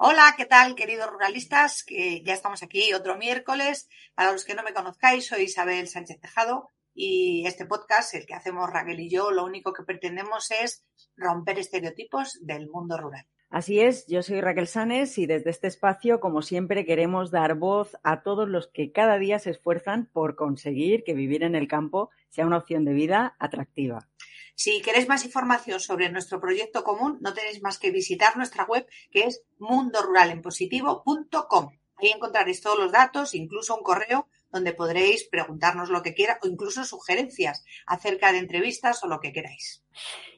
Hola, ¿qué tal, queridos ruralistas? Que ya estamos aquí otro miércoles. Para los que no me conozcáis, soy Isabel Sánchez Tejado y este podcast, el que hacemos Raquel y yo, lo único que pretendemos es romper estereotipos del mundo rural. Así es, yo soy Raquel Sanes y desde este espacio, como siempre, queremos dar voz a todos los que cada día se esfuerzan por conseguir que vivir en el campo sea una opción de vida atractiva. Si queréis más información sobre nuestro proyecto común, no tenéis más que visitar nuestra web que es mundoruralenpositivo.com. Ahí encontraréis todos los datos, incluso un correo donde podréis preguntarnos lo que quiera o incluso sugerencias acerca de entrevistas o lo que queráis.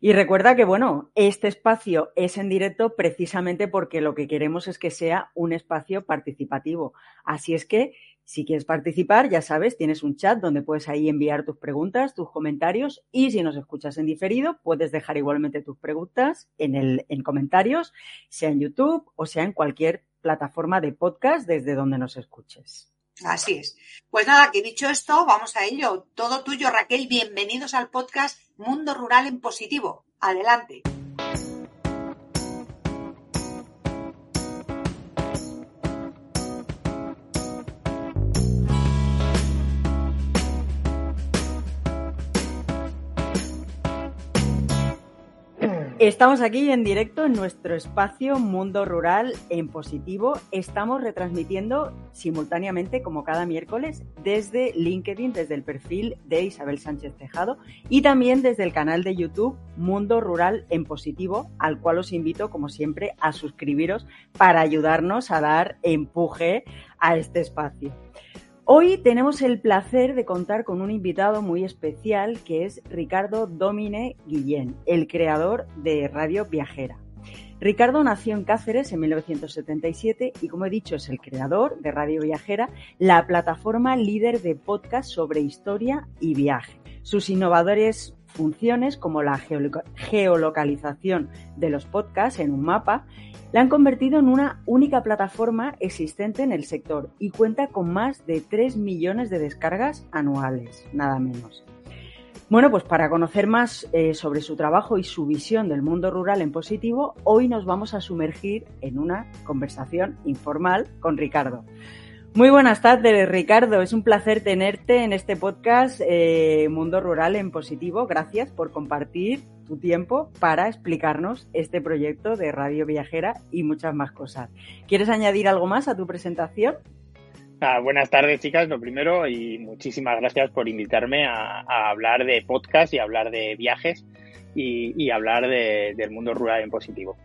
Y recuerda que, bueno, este espacio es en directo precisamente porque lo que queremos es que sea un espacio participativo. Así es que si quieres participar, ya sabes, tienes un chat donde puedes ahí enviar tus preguntas, tus comentarios y si nos escuchas en diferido, puedes dejar igualmente tus preguntas en, el, en comentarios, sea en YouTube o sea en cualquier plataforma de podcast desde donde nos escuches. Así es. Pues nada, que dicho esto, vamos a ello. Todo tuyo, Raquel. Bienvenidos al podcast Mundo Rural en Positivo. Adelante. Estamos aquí en directo en nuestro espacio Mundo Rural en Positivo. Estamos retransmitiendo simultáneamente, como cada miércoles, desde LinkedIn, desde el perfil de Isabel Sánchez Tejado y también desde el canal de YouTube Mundo Rural en Positivo, al cual os invito, como siempre, a suscribiros para ayudarnos a dar empuje a este espacio. Hoy tenemos el placer de contar con un invitado muy especial que es Ricardo Domine Guillén, el creador de Radio Viajera. Ricardo nació en Cáceres en 1977 y, como he dicho, es el creador de Radio Viajera, la plataforma líder de podcast sobre historia y viaje. Sus innovadores funciones, como la geolocalización de los podcasts en un mapa, la han convertido en una única plataforma existente en el sector y cuenta con más de 3 millones de descargas anuales, nada menos. Bueno, pues para conocer más eh, sobre su trabajo y su visión del mundo rural en positivo, hoy nos vamos a sumergir en una conversación informal con Ricardo. Muy buenas tardes, Ricardo. Es un placer tenerte en este podcast eh, Mundo Rural en Positivo. Gracias por compartir tu tiempo para explicarnos este proyecto de Radio Viajera y muchas más cosas. ¿Quieres añadir algo más a tu presentación? Ah, buenas tardes, chicas, lo primero, y muchísimas gracias por invitarme a, hablar de podcast y hablar de viajes y, hablar del mundo rural en positivo.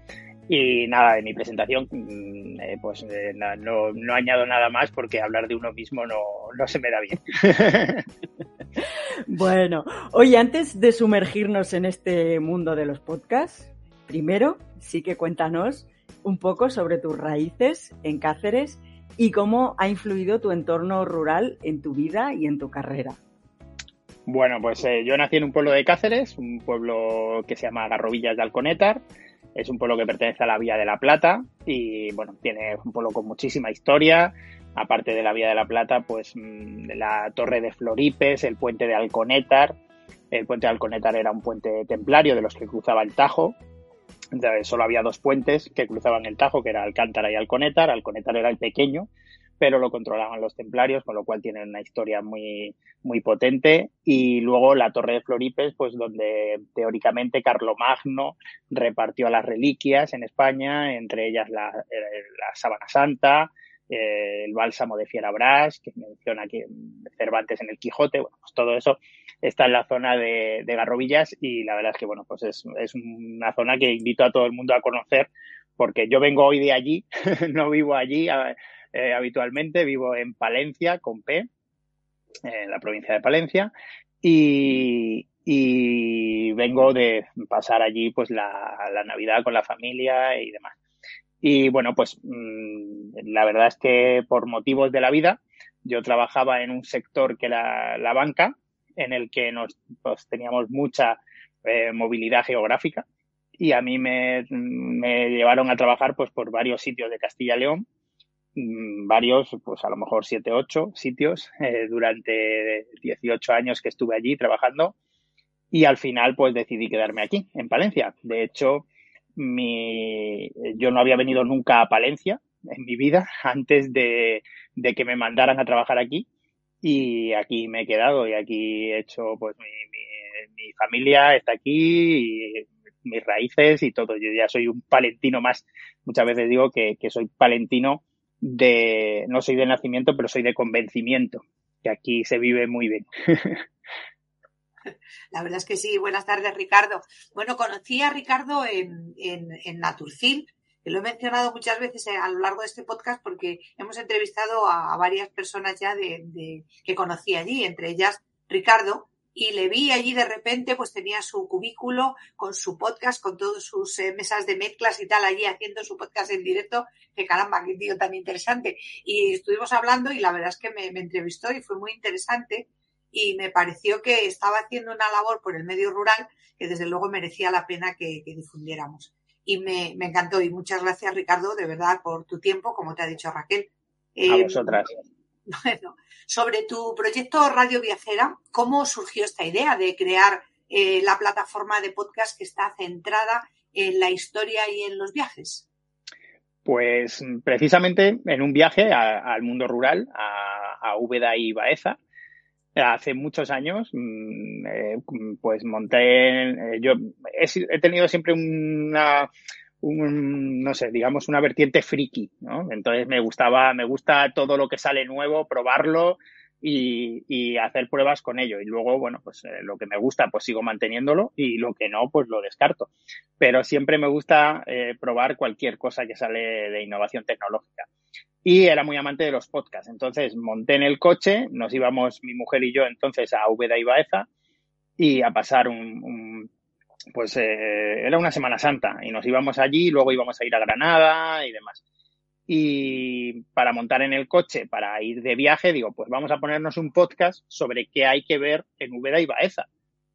Y nada, en mi presentación, mm, eh, pues eh, no, no, añado nada más porque hablar de uno mismo no, no se me da bien. bueno, oye, antes de sumergirnos en este mundo de los podcasts, primero sí que cuéntanos un poco sobre tus raíces en Cáceres y cómo ha influido tu entorno rural en tu vida y en tu carrera. Bueno, pues eh, yo nací en un pueblo de Cáceres, un pueblo que se llama Garrovillas de Alconétar. Es un pueblo que pertenece a la Vía de la Plata y, bueno, tiene un pueblo con muchísima historia. Aparte de la Vía de la Plata, pues mm, la Torre de Floripes, el puente de Alconétar. El puente de Alconétar era un puente templario de los que cruzaba el Tajo. Solo había dos puentes que cruzaban el Tajo, que era Alcántara y Alconétar. Alconétar era el pequeño, pero lo controlaban los templarios, con lo cual tienen una historia muy, muy potente. Y luego la Torre de Floripes, pues donde teóricamente Carlomagno repartió las reliquias en España, entre ellas la, eh, la Sábana Santa, eh, el bálsamo de Fierabras, que menciona aquí Cervantes en el Quijote, bueno, pues todo eso está en la zona de, de Garrovillas y la verdad es que, bueno, pues es, es una zona que invito a todo el mundo a conocer porque yo vengo hoy de allí, no vivo allí, eh, habitualmente, vivo en Palencia, con P, en la provincia de Palencia, y, vengo de pasar allí pues la, Navidad con la familia y demás. Y bueno, pues mm, la verdad es que por motivos de la vida, yo trabajaba en un sector que era la banca, en el que nos pues, teníamos mucha eh, movilidad geográfica y a mí me, llevaron a trabajar pues por varios sitios de Castilla y León, varios, pues a lo mejor siete, ocho sitios eh, durante 18 años que estuve allí trabajando y al final pues decidí quedarme aquí, en Palencia. De hecho, yo no había venido nunca a Palencia en mi vida antes de, que me mandaran a trabajar aquí y aquí me he quedado y aquí he hecho pues mi, mi, familia está aquí y mis raíces y todo. Yo ya soy un palentino más. Muchas veces digo que soy palentino de, no soy de nacimiento, pero soy de convencimiento, que aquí se vive muy bien. La verdad es que sí. Buenas tardes, Ricardo. Bueno, conocí a Ricardo en, en, en Naturcil, que lo he mencionado muchas veces a lo largo de este podcast porque hemos entrevistado a, varias personas ya de, de, que conocí allí, entre ellas Ricardo, y le vi allí de repente, pues tenía su cubículo con su podcast, con todas sus eh, mesas de mezclas y tal, allí haciendo su podcast en directo, que caramba, qué tío tan interesante. Y estuvimos hablando y la verdad es que me, me entrevistó y fue muy interesante y me pareció que estaba haciendo una labor por el medio rural que desde luego merecía la pena que, que difundiéramos. Y me, me, encantó y muchas gracias Ricardo, de verdad, por tu tiempo, como te ha dicho Raquel. Eh, a vosotras. Bueno, sobre tu proyecto Radio Viajera, ¿cómo surgió esta idea de crear eh, la plataforma de podcast que está centrada en la historia y en los viajes? Pues precisamente en un viaje al mundo rural, a, a Úbeda y Baeza, hace muchos años, mm, eh, pues monté, eh, yo he, tenido siempre una, un, no sé, digamos una vertiente friki, ¿no? Entonces me gustaba, me gusta todo lo que sale nuevo, probarlo y, hacer pruebas con ello. Y luego, bueno, pues eh, lo que me gusta, pues sigo manteniéndolo y lo que no, pues lo descarto. Pero siempre me gusta eh, probar cualquier cosa que sale de innovación tecnológica. Y era muy amante de los podcasts. Entonces monté en el coche, nos íbamos mi mujer y yo entonces a Úbeda y Baeza y a pasar un pues eh, era una Semana Santa y nos íbamos allí, luego íbamos a ir a Granada y demás. Y para montar en el coche, para ir de viaje, digo, pues vamos a ponernos un podcast sobre qué hay que ver en Úbeda y Baeza.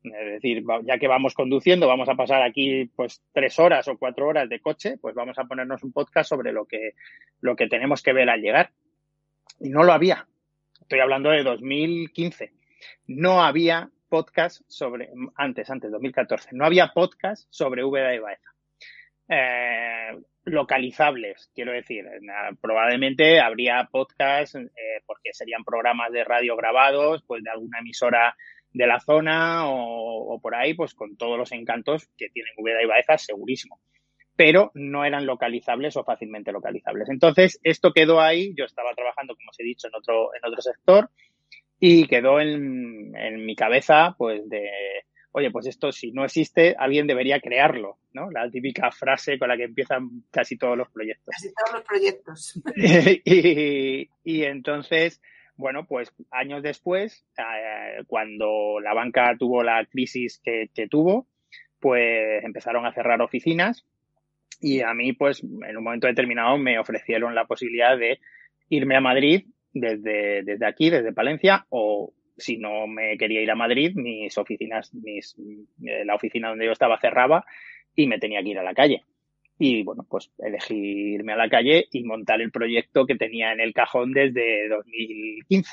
Es decir, ya que vamos conduciendo, vamos a pasar aquí pues tres horas o cuatro horas de coche, pues vamos a ponernos un podcast sobre lo que, lo que tenemos que ver al llegar. Y no lo había. Estoy hablando de 2015. No había podcast sobre, antes, antes, 2014, no había podcast sobre Úbeda y Baeza. Eh, localizables, quiero decir. Probablemente habría podcast eh, porque serían programas de radio grabados, pues de alguna emisora de la zona o, o, por ahí, pues con todos los encantos que tienen Úbeda y Baeza, segurísimo. Pero no eran localizables o fácilmente localizables. Entonces, esto quedó ahí. Yo estaba trabajando, como os he dicho, en otro, en otro sector y quedó en, en mi cabeza, pues, de, oye, pues esto si no existe, alguien debería crearlo, ¿no? La típica frase con la que empiezan casi todos los proyectos. Casi todos los proyectos. y, y, entonces, bueno, pues años después, eh, cuando la banca tuvo la crisis que, que, tuvo, pues empezaron a cerrar oficinas y a mí, pues, en un momento determinado me ofrecieron la posibilidad de irme a Madrid desde, desde aquí, desde Palencia, o si no me quería ir a Madrid, mis oficinas, mis, eh, la oficina donde yo estaba cerraba y me tenía que ir a la calle. Y bueno, pues elegí irme a la calle y montar el proyecto que tenía en el cajón desde 2015.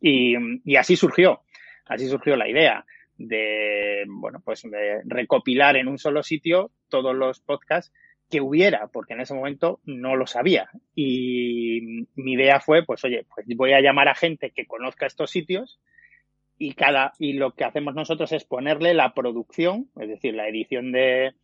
Y, y así surgió, así surgió la idea de, bueno, pues de recopilar en un solo sitio todos los podcasts que hubiera, porque en ese momento no lo sabía. Y mi idea fue, pues oye, pues voy a llamar a gente que conozca estos sitios y cada y lo que hacemos nosotros es ponerle la producción, es decir, la edición de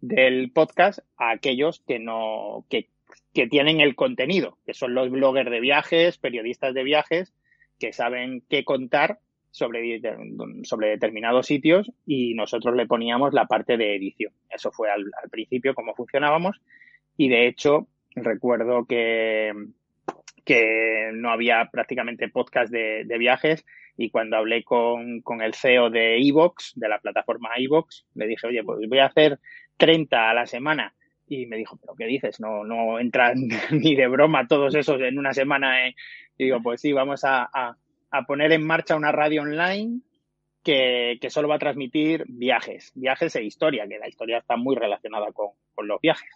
del podcast a aquellos que no que, que tienen el contenido, que son los bloggers de viajes, periodistas de viajes que saben qué contar sobre, determinados sitios y nosotros le poníamos la parte de edición. Eso fue al, principio cómo funcionábamos y de hecho recuerdo que, que no había prácticamente podcast de, de viajes y cuando hablé con, con el CEO de Evox, de la plataforma Evox, le dije, oye, pues voy a hacer 30 a la semana y me dijo, pero ¿qué dices? No, no entran ni de broma todos esos en una semana. ¿eh? Y digo, pues sí, vamos a, poner en marcha una radio online que, que, solo va a transmitir viajes, viajes e historia, que la historia está muy relacionada con, con los viajes.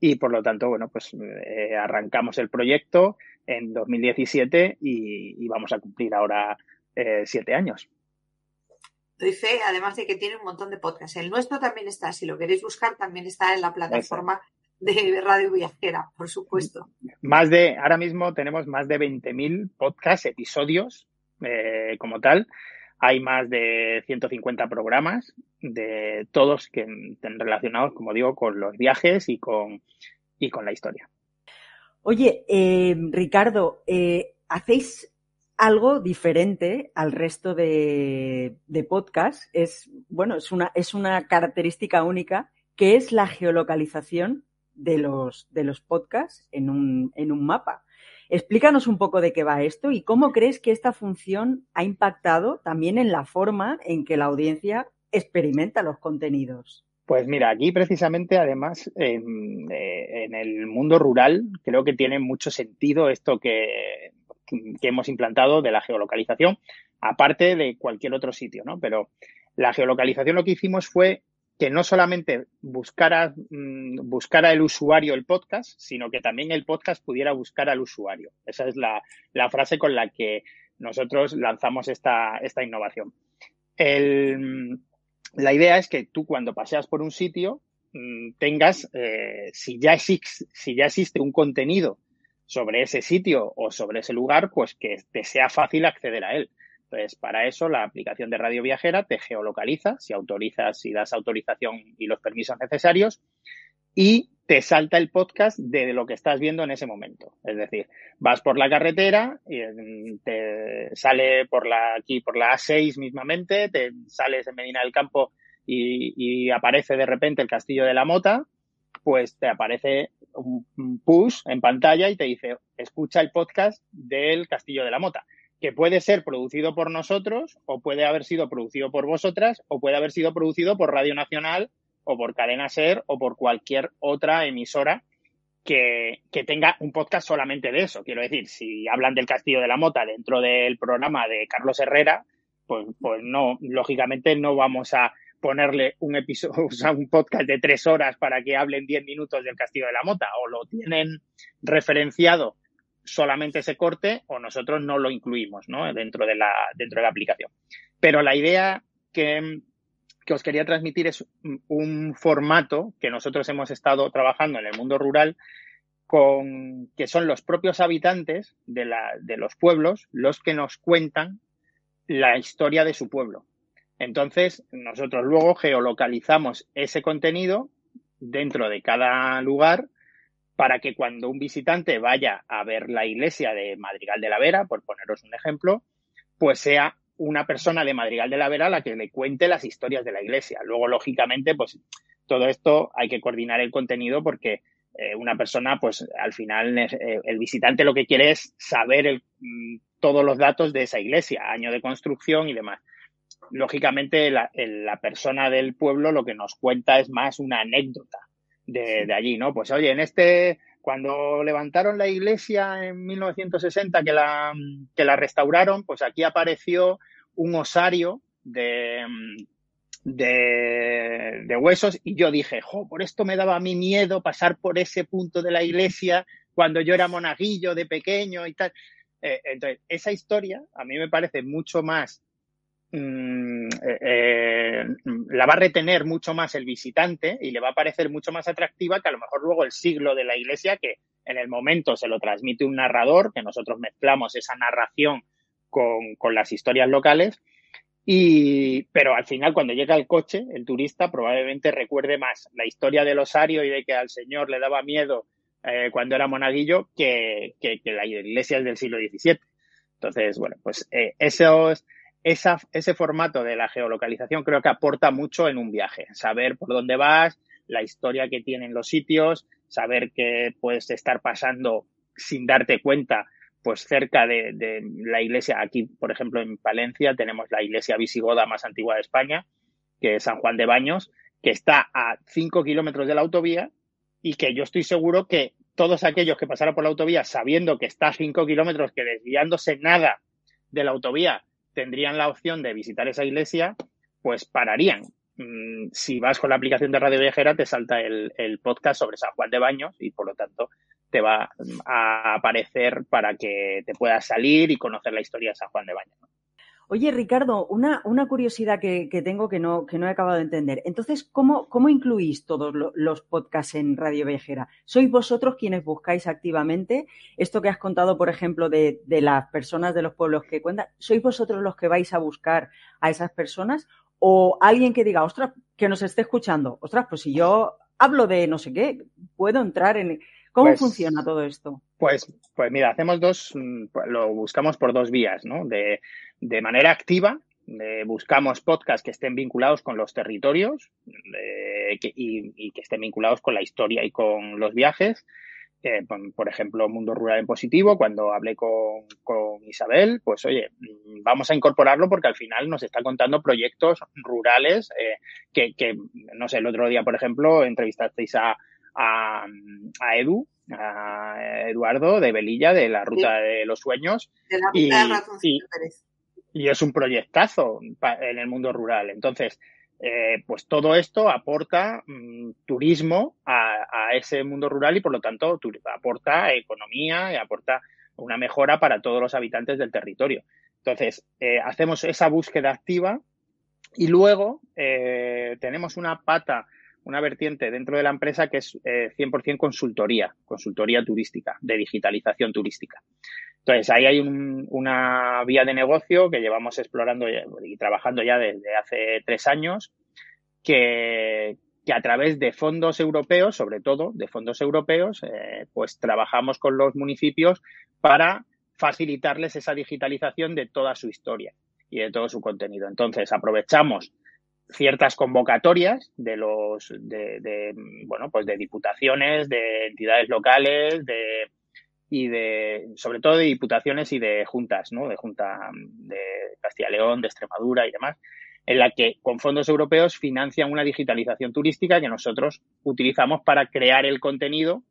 Y por lo tanto, bueno, pues eh, arrancamos el proyecto en 2017 y, y vamos a cumplir ahora eh, siete años. Doy fe, además de que tiene un montón de podcasts. El nuestro también está, si lo queréis buscar, también está en la plataforma de Radio Viajera, por supuesto. Más de, ahora mismo tenemos más de 20.000 podcasts, episodios eh, como tal. Hay más de 150 programas de todos que estén relacionados, como digo, con los viajes y con, y con la historia. Oye, eh, Ricardo, ¿hacéis algo diferente al resto de, de podcasts. Es, bueno, es una, es una característica única que es la geolocalización de los, de los podcasts en un, en un mapa. Explícanos un poco de qué va esto y cómo crees que esta función ha impactado también en la forma en que la audiencia experimenta los contenidos. Pues mira, aquí precisamente, además, en, eh, en el mundo rural, creo que tiene mucho sentido esto que que hemos implantado de la geolocalización, aparte de cualquier otro sitio, ¿no? Pero la geolocalización lo que hicimos fue que no solamente buscara, mm, buscara el usuario el podcast, sino que también el podcast pudiera buscar al usuario. Esa es la, frase con la que nosotros lanzamos esta, esta innovación. la idea es que tú cuando paseas por un sitio mm, tengas, eh, si, ya si ya existe un contenido sobre ese sitio o sobre ese lugar, pues que te sea fácil acceder a él. Entonces, para eso la aplicación de Radio Viajera te geolocaliza, si autorizas, si das autorización y los permisos necesarios, y te salta el podcast de lo que estás viendo en ese momento. Es decir, vas por la carretera y mm, te sale por la, aquí por la A6 mismamente, te sales en Medina del Campo y aparece de repente el Castillo de la Mota, pues te aparece un push en pantalla y te dice, escucha el podcast del Castillo de la Mota, que puede ser producido por nosotros o puede haber sido producido por vosotras o puede haber sido producido por Radio Nacional o por Cadena Ser o por cualquier otra emisora que, que, tenga un podcast solamente de eso. Quiero decir, si hablan del Castillo de la Mota dentro del programa de Carlos Herrera, pues, pues no, lógicamente no vamos a ponerle un episodio, o sea, un podcast de tres horas para que hablen diez minutos del Castillo de la Mota, o lo tienen referenciado solamente ese corte, o nosotros no lo incluimos. Dentro de la, dentro de la aplicación. Pero la idea que, que os quería transmitir es un formato que nosotros hemos estado trabajando en el mundo rural con que son los propios habitantes de, la, de los pueblos los que nos cuentan la historia de su pueblo. Entonces, nosotros luego geolocalizamos ese contenido dentro de cada lugar para que cuando un visitante vaya a ver la iglesia de Madrigal de la Vera, por poneros un ejemplo, pues sea una persona de Madrigal de la Vera la que le cuente las historias de la iglesia. Luego, lógicamente, pues todo esto hay que coordinar el contenido porque eh, una persona, pues al final eh, el visitante lo que quiere es saber mm, todos los datos de esa iglesia, año de construcción y demás lógicamente la, la, persona del pueblo lo que nos cuenta es más una anécdota de, de, allí, ¿no? Pues oye, en este, cuando levantaron la iglesia en 1960 que la, que la restauraron, pues aquí apareció un osario de, de, de, huesos y yo dije, jo, por esto me daba a mí miedo pasar por ese punto de la iglesia cuando yo era monaguillo de pequeño y tal. Eh, entonces, esa historia a mí me parece mucho más Mm, eh, eh, la va a retener mucho más el visitante y le va a parecer mucho más atractiva que a lo mejor luego el siglo de la iglesia que en el momento se lo transmite un narrador, que nosotros mezclamos esa narración con, con las historias locales. Y, pero al final, cuando llega el coche, el turista probablemente recuerde más la historia del osario y de que al señor le daba miedo eh, cuando era monaguillo que, que, la iglesia es del siglo XVII. Entonces, bueno, pues esos, ese formato de la geolocalización creo que aporta mucho en un viaje. Saber por dónde vas, la historia que tienen los sitios, saber que puedes estar pasando sin darte cuenta, pues cerca de, de, la iglesia. Aquí, por ejemplo, en Palencia tenemos la iglesia visigoda más antigua de España, que es San Juan de Baños, que está a cinco kilómetros de la autovía y que yo estoy seguro que todos aquellos que pasaron por la autovía sabiendo que está a 5 kilómetros, que desviándose nada de la autovía tendrían la opción de visitar esa iglesia, pues pararían. Mm, si vas con la aplicación de Radio Viajera, te salta el, el podcast sobre San Juan de Baños y por lo tanto te va a aparecer para que te puedas salir y conocer la historia de San Juan de Baños. Oye, Ricardo, una, una curiosidad que, que, tengo que no, que no he acabado de entender. Entonces, ¿cómo, cómo incluís todos los podcasts en Radio Viajera? ¿Sois vosotros quienes buscáis activamente esto que has contado, por ejemplo, de, de las personas de los pueblos que cuentan? ¿Sois vosotros los que vais a buscar a esas personas? ¿O alguien que diga, ostras, que nos esté escuchando, ostras, pues si yo hablo de no sé qué, puedo entrar en... ¿Cómo pues, funciona todo esto? Pues, pues mira, hacemos dos, mm, lo buscamos por dos vías, ¿no? De, de manera activa, eh, buscamos podcasts que estén vinculados con los territorios eh, que, y, y, que estén vinculados con la historia y con los viajes. Eh, por ejemplo, Mundo Rural en Positivo, cuando hablé con, con, Isabel, pues oye, vamos a incorporarlo porque al final nos está contando proyectos rurales eh, que, que, no sé, el otro día, por ejemplo, entrevistasteis a, a, a Edu, a Eduardo de Velilla, de la Ruta sí. de los Sueños. De la Ruta y, de Pérez y es un proyectazo en el mundo rural. Entonces, eh, pues todo esto aporta mmm, turismo a, ese mundo rural y por lo tanto aporta economía y aporta una mejora para todos los habitantes del territorio. Entonces, eh, hacemos esa búsqueda activa y luego eh, tenemos una pata, una vertiente dentro de la empresa que es eh, 100% consultoría, consultoría turística, de digitalización turística. Entonces, ahí hay un, una vía de negocio que llevamos explorando y trabajando ya desde hace tres años, que, que a través de fondos europeos, sobre todo de fondos europeos, eh, pues trabajamos con los municipios para facilitarles esa digitalización de toda su historia y de todo su contenido. Entonces, aprovechamos ciertas convocatorias de los de, de bueno pues de diputaciones de entidades locales de y de, sobre todo de diputaciones y de juntas, ¿no? De Junta de Castilla y León, de Extremadura y demás, en la que con fondos europeos financian una digitalización turística que nosotros utilizamos para crear el contenido,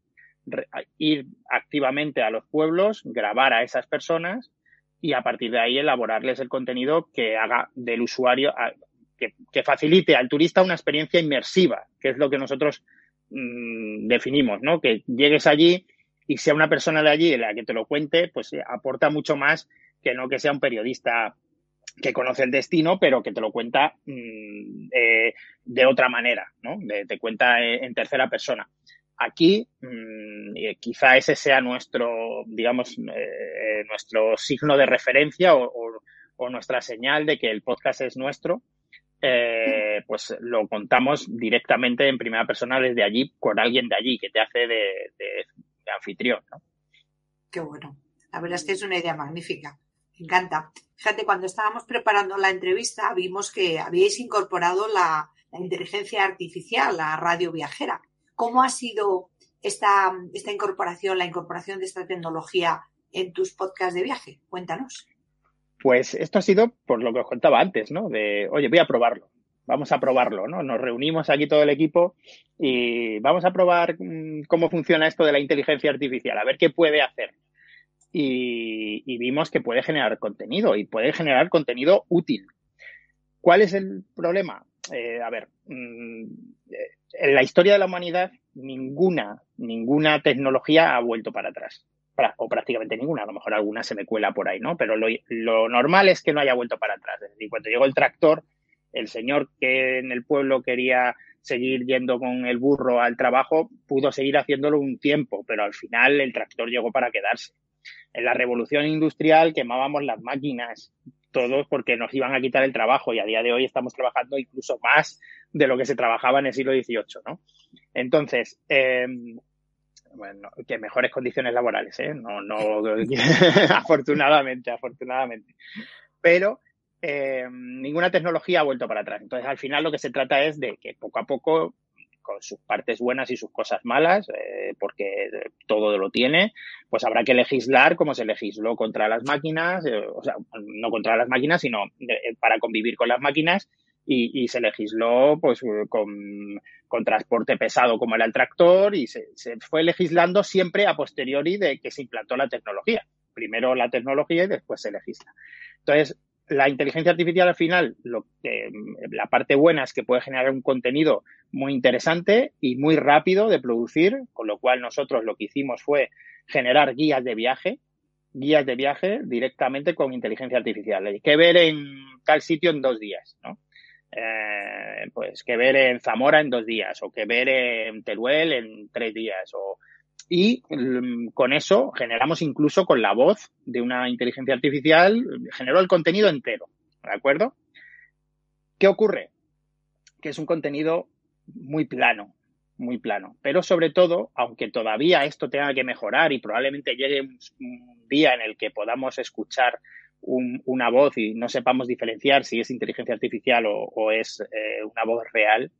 ir activamente a los pueblos, grabar a esas personas y a partir de ahí elaborarles el contenido que haga del usuario, que, que facilite al turista una experiencia inmersiva, que es lo que nosotros mmm, definimos, ¿no? Que llegues allí y sea una persona de allí la que te lo cuente, pues eh, aporta mucho más que no que sea un periodista que conoce el destino, pero que te lo cuenta mmm, eh, de otra manera, ¿no? De, te cuenta en, en, tercera persona. Aquí, mmm, quizá ese sea nuestro, digamos, eh, nuestro signo de referencia o, nuestra señal de que el podcast es nuestro. Eh, pues lo contamos directamente en primera persona desde allí con alguien de allí que te hace de de anfitrión. ¿no? Qué bueno. La verdad es que es una idea magnífica. Me encanta. Fíjate, cuando estábamos preparando la entrevista, vimos que habíais incorporado la, la inteligencia artificial, la radio viajera. ¿Cómo ha sido esta, esta incorporación, la incorporación de esta tecnología en tus podcasts de viaje? Cuéntanos. Pues esto ha sido por lo que os contaba antes, ¿no? De, oye, voy a probarlo vamos a probarlo, ¿no? Nos reunimos aquí todo el equipo y vamos a probar mm, cómo funciona esto de la inteligencia artificial, a ver qué puede hacer. Y, vimos que puede generar contenido y puede generar contenido útil. ¿Cuál es el problema? Eh, a ver, mmm, en la historia de la humanidad ninguna, ninguna tecnología ha vuelto para atrás. O prácticamente ninguna, a lo mejor alguna se me cuela por ahí, ¿no? Pero lo, lo normal es que no haya vuelto para atrás. Es decir, cuando llegó el tractor, el señor que en el pueblo quería seguir yendo con el burro al trabajo pudo seguir haciéndolo un tiempo, pero al final el tractor llegó para quedarse. En la revolución industrial quemábamos las máquinas, todos porque nos iban a quitar el trabajo y a día de hoy estamos trabajando incluso más de lo que se trabajaba en el siglo XVIII, ¿no? Entonces, eh, bueno, que mejores condiciones laborales, ¿eh? No, no, afortunadamente, afortunadamente. Pero eh, ninguna tecnología ha vuelto para atrás. Entonces, al final lo que se trata es de que poco a poco, con sus partes buenas y sus cosas malas, eh, porque todo lo tiene, pues habrá que legislar como se legisló contra las máquinas, eh, o sea, no contra las máquinas, sino para convivir con las máquinas y, se legisló pues con, con, transporte pesado como era el tractor y se, fue legislando siempre a posteriori de que se implantó la tecnología. Primero la tecnología y después se legisla. Entonces, la inteligencia artificial al final, lo la parte buena es que puede generar un contenido muy interesante y muy rápido de producir, con lo cual nosotros lo que hicimos fue generar guías de viaje, guías de viaje directamente con inteligencia artificial. Hay que ver en tal sitio en dos días, ¿no? Eh, pues que ver en Zamora en dos días o que ver en Teruel en tres días o y mm, con eso generamos incluso con la voz de una inteligencia artificial, generó el contenido entero, ¿de acuerdo? ¿Qué ocurre? Que es un contenido muy plano, muy plano. Pero sobre todo, aunque todavía esto tenga que mejorar y probablemente llegue un día en el que podamos escuchar una voz y no sepamos diferenciar si es inteligencia artificial o, es eh, una voz real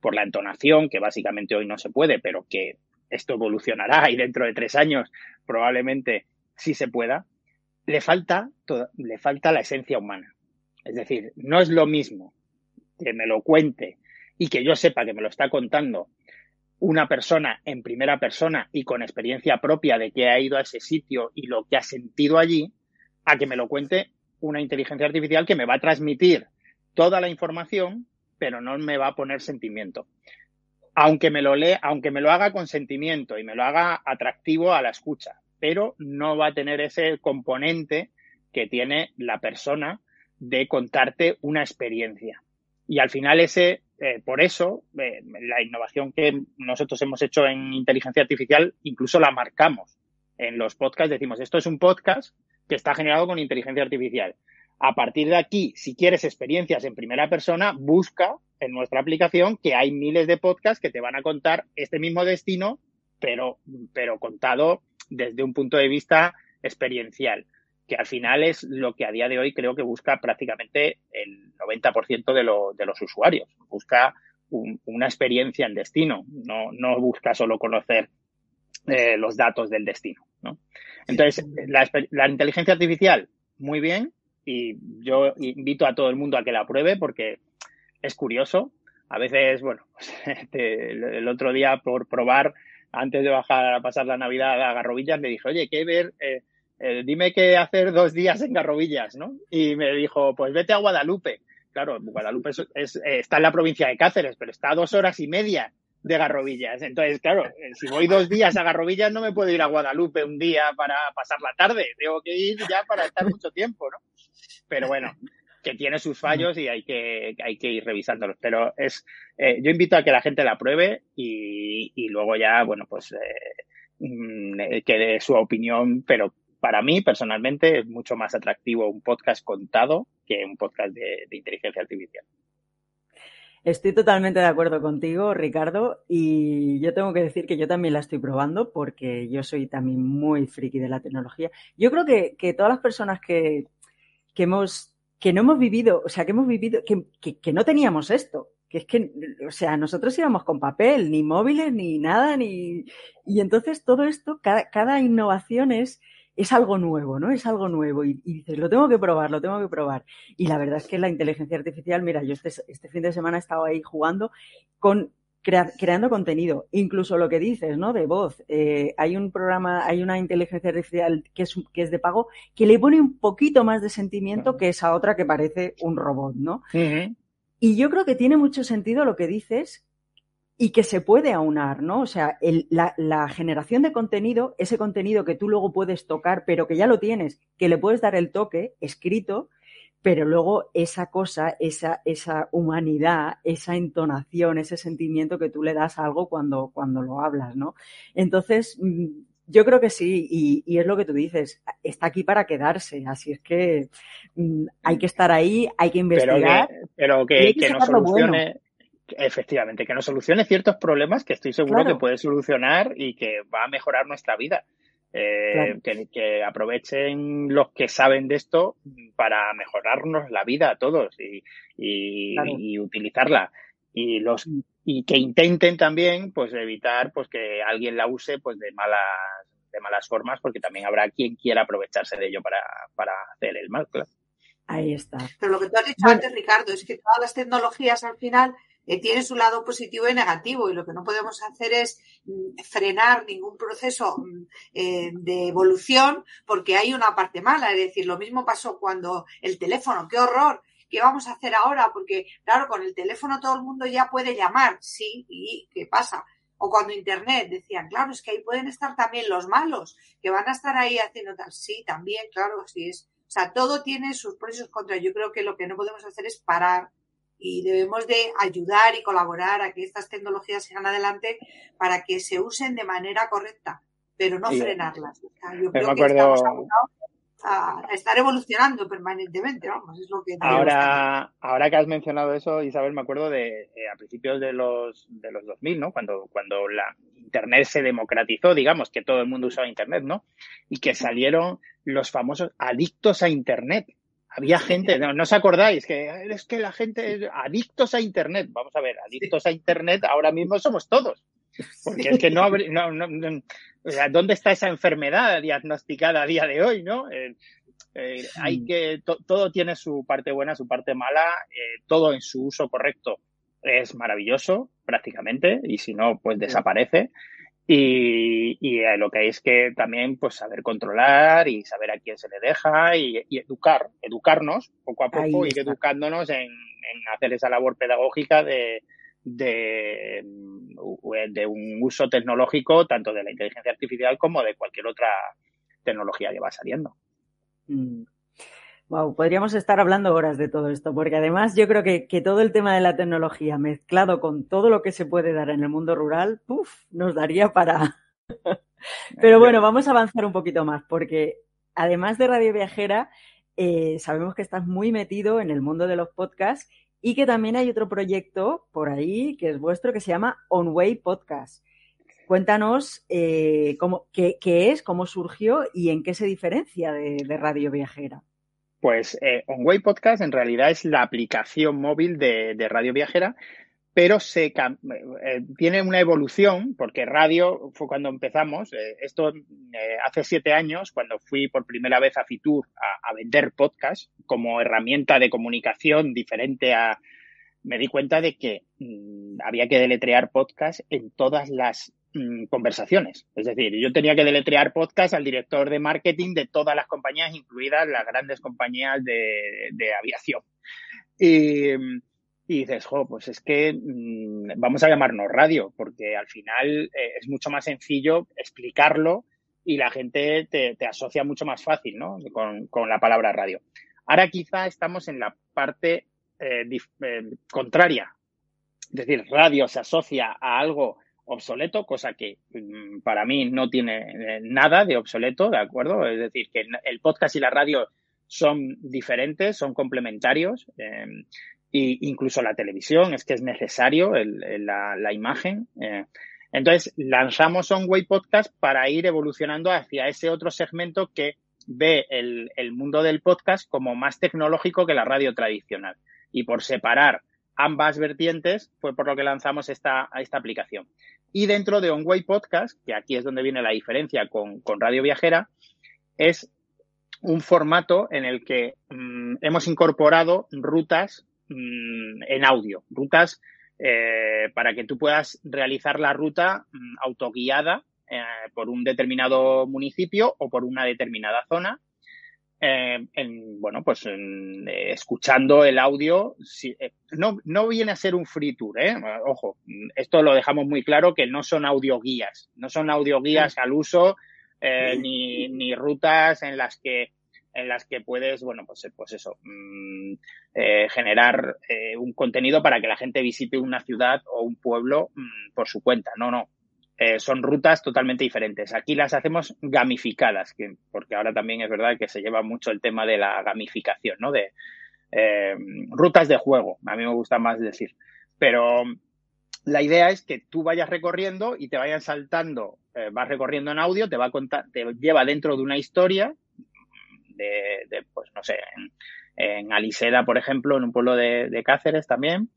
por la entonación, que básicamente hoy no se puede, pero que esto evolucionará y dentro de tres años probablemente sí se pueda, le falta, le falta la esencia humana. Es decir, no es lo mismo que me lo cuente y que yo sepa que me lo está contando una persona en primera persona y con experiencia propia de que ha ido a ese sitio y lo que ha sentido allí, a que me lo cuente una inteligencia artificial que me va a transmitir toda la información, pero no me va a poner sentimiento aunque me lo lee, aunque me lo haga con sentimiento y me lo haga atractivo a la escucha, pero no va a tener ese componente que tiene la persona de contarte una experiencia. Y al final ese, eh, por eso, eh, la innovación que nosotros hemos hecho en inteligencia artificial, incluso la marcamos en los podcasts. Decimos, esto es un podcast que está generado con inteligencia artificial. A partir de aquí, si quieres experiencias en primera persona, busca en nuestra aplicación que hay miles de podcasts que te van a contar este mismo destino, pero, pero contado desde un punto de vista experiencial, que al final es lo que a día de hoy creo que busca prácticamente el 90% de, lo, de los usuarios. Busca una experiencia en destino, no, no busca solo conocer eh, los datos del destino. ¿no? Entonces, la, la inteligencia artificial, muy bien, y yo invito a todo el mundo a que la pruebe porque es curioso. A veces, bueno, el otro día por probar, antes de bajar a pasar la Navidad a Garrobillas, me dije, oye, ¿qué ver? Eh, eh, dime qué hacer dos días en Garrobillas, ¿no? Y me dijo, pues vete a Guadalupe. Claro, Guadalupe es, está en la provincia de Cáceres, pero está a dos horas y media de Garrobillas. Entonces, claro, eh, si voy dos días a Garrobillas no me puedo ir a Guadalupe un día para pasar la tarde. Tengo que ir ya para estar mucho tiempo, ¿no? Pero bueno, que tiene sus fallos y hay que, hay que ir revisándolos. Pero es, eh, yo invito a que la gente la pruebe y, y luego ya, bueno, pues eh, mm, que dé su opinión, pero para mí personalmente es mucho más atractivo un podcast contado que un podcast de, de inteligencia artificial. Estoy totalmente de acuerdo contigo, Ricardo, y yo tengo que decir que yo también la estoy probando porque yo soy también muy friki de la tecnología. Yo creo que, que todas las personas que, que hemos que no hemos vivido, o sea, que hemos vivido, que, que, no teníamos esto, que es que, o sea, nosotros íbamos con papel, ni móviles, ni nada, ni... Y entonces todo esto, cada, cada innovación es, es algo nuevo, ¿no? Es algo nuevo y, dices, lo tengo que probar, lo tengo que probar. Y la verdad es que la inteligencia artificial, mira, yo este, este fin de semana he estado ahí jugando con creando contenido, incluso lo que dices, ¿no? De voz. Eh, hay un programa, hay una inteligencia artificial que es, que es de pago que le pone un poquito más de sentimiento que esa otra que parece un robot, ¿no? Y yo creo que tiene mucho sentido lo que dices y que se puede aunar, ¿no? O sea, la, la, generación de contenido, ese contenido que tú luego puedes tocar, pero que ya lo tienes, que le puedes dar el toque escrito, pero luego esa cosa, esa, esa humanidad, esa entonación, ese sentimiento que tú le das a algo cuando, cuando lo hablas, ¿no? Entonces, mm, yo creo que sí, y, es lo que tú dices, está aquí para quedarse, así es que mm, hay que estar ahí, hay que investigar. Pero que, que, nos solucione, efectivamente, que nos solucione ciertos problemas que estoy seguro que puede solucionar y que va a mejorar nuestra vida. Eh, que, aprovechen los que saben de esto para mejorarnos la vida a todos y, y, utilizarla. Y los y que intenten también pues evitar pues que alguien la use pues de malas de malas formas porque también habrá quien quiera aprovecharse de ello para, para hacer el mal, claro. Ahí está. Pero lo que tú has dicho antes, Ricardo, es que todas las tecnologías al final tienen su lado positivo y negativo y lo que no podemos hacer es mm, frenar ningún proceso mm, eh, de evolución porque hay una parte mala. Es decir, lo mismo pasó cuando el teléfono, qué horror, ¿qué vamos a hacer ahora? Porque, claro, con el teléfono todo el mundo ya puede llamar, sí, ¿y qué pasa? O cuando Internet decían, claro, es que ahí pueden estar también los malos, que van a estar ahí haciendo tal. Sí, también, claro, así es. O sea, todo tiene sus pros y sus contras. Yo creo que lo que no podemos hacer es parar y debemos de ayudar y colaborar a que estas tecnologías sigan adelante para que se usen de manera correcta, pero no frenarlas. yo creo que estamos a, estar evolucionando permanentemente, vamos, es lo que... Ahora, ahora que has mencionado eso, Isabel, me acuerdo de eh, a principios de los, de los 2000, ¿no? Cuando, cuando la Internet se democratizó, digamos, que todo el mundo usaba Internet, ¿no? Y que salieron los famosos adictos a Internet. Había gente, no, os acordáis, que es que la gente adictos a Internet. Vamos a ver, adictos a Internet ahora mismo somos todos. Porque es que no, no, no, ¿dónde está esa enfermedad diagnosticada a día de hoy, no? Eh, eh, hay que, todo tiene su parte buena, su parte mala, eh, todo en su uso correcto es maravilloso, prácticamente, y si no, pues desaparece. Y, y lo que hay es que también pues saber controlar y saber a quién se le deja y, educar, educarnos poco a poco, ir educándonos en, en, hacer esa labor pedagógica de, de, de un uso tecnológico tanto de la inteligencia artificial como de cualquier otra tecnología que va saliendo. Mm. Wow, podríamos estar hablando horas de todo esto, porque además yo creo que, todo el tema de la tecnología mezclado con todo lo que se puede dar en el mundo rural, ¡puf! nos daría para. Pero bueno, vamos a avanzar un poquito más, porque además de Radio Viajera, eh, sabemos que estás muy metido en el mundo de los podcasts y que también hay otro proyecto por ahí que es vuestro que se llama Onway Podcast. Cuéntanos eh, cómo, qué, es, cómo surgió y en qué se diferencia de Radio Viajera. Pues eh, OnWay Podcast en realidad es la aplicación móvil de, Radio Viajera, pero se eh, tiene una evolución, porque radio fue cuando empezamos, eh, esto hace siete años, cuando fui por primera vez a Fitur a, vender podcast como herramienta de comunicación diferente a... Me di cuenta de que mm, había que deletrear podcast en todas las Mm, conversaciones. Es decir, yo tenía que deletrear podcast al director de marketing de todas las compañías, incluidas las grandes compañías de, aviación. Y, dices, jo, pues es que mm, vamos a llamarnos radio, porque al final eh, es mucho más sencillo explicarlo y la gente te, asocia mucho más fácil, ¿no? Con, la palabra radio. Ahora quizá estamos en la parte eh, eh, contraria. Es decir, radio se asocia a algo obsoleto, cosa que mm, para mí no tiene eh, nada de obsoleto, ¿de acuerdo? Es decir, que el podcast y la radio son diferentes, son complementarios, eh, e incluso la televisión, es que es necesario la, imagen. Eh. Entonces, lanzamos Onway Podcast para ir evolucionando hacia ese otro segmento que ve el, el mundo del podcast como más tecnológico que la radio tradicional. Y por separar ambas vertientes fue por lo que lanzamos esta, esta aplicación. Y dentro de OnWay Podcast, que aquí es donde viene la diferencia con, Radio Viajera, es un formato en el que mm, hemos incorporado rutas mm, en audio, rutas eh, para que tú puedas realizar la ruta mm, autoguiada eh, por un determinado municipio o por una determinada zona eh, en, bueno, pues en, eh, escuchando el audio, eh, no, no viene a ser un free tour, ¿eh? Ojo, esto lo dejamos muy claro que no son audioguías, no son audioguías al uso, ni, ni rutas en las que en las que puedes, bueno, pues, pues eso, mm, generar un contenido para que la gente visite una ciudad o un pueblo mm, por su cuenta. No, no. Eh, son rutas totalmente diferentes. Aquí las hacemos gamificadas, que, porque ahora también es verdad que se lleva mucho el tema de la gamificación, ¿no? De eh, rutas de juego, a mí me gusta más decir. Pero la idea es que tú vayas recorriendo y te vayan saltando, eh, vas recorriendo en audio, te va a contar, te lleva dentro de una historia de, de pues no sé, en, Aliseda, por ejemplo, en un pueblo de Cáceres también,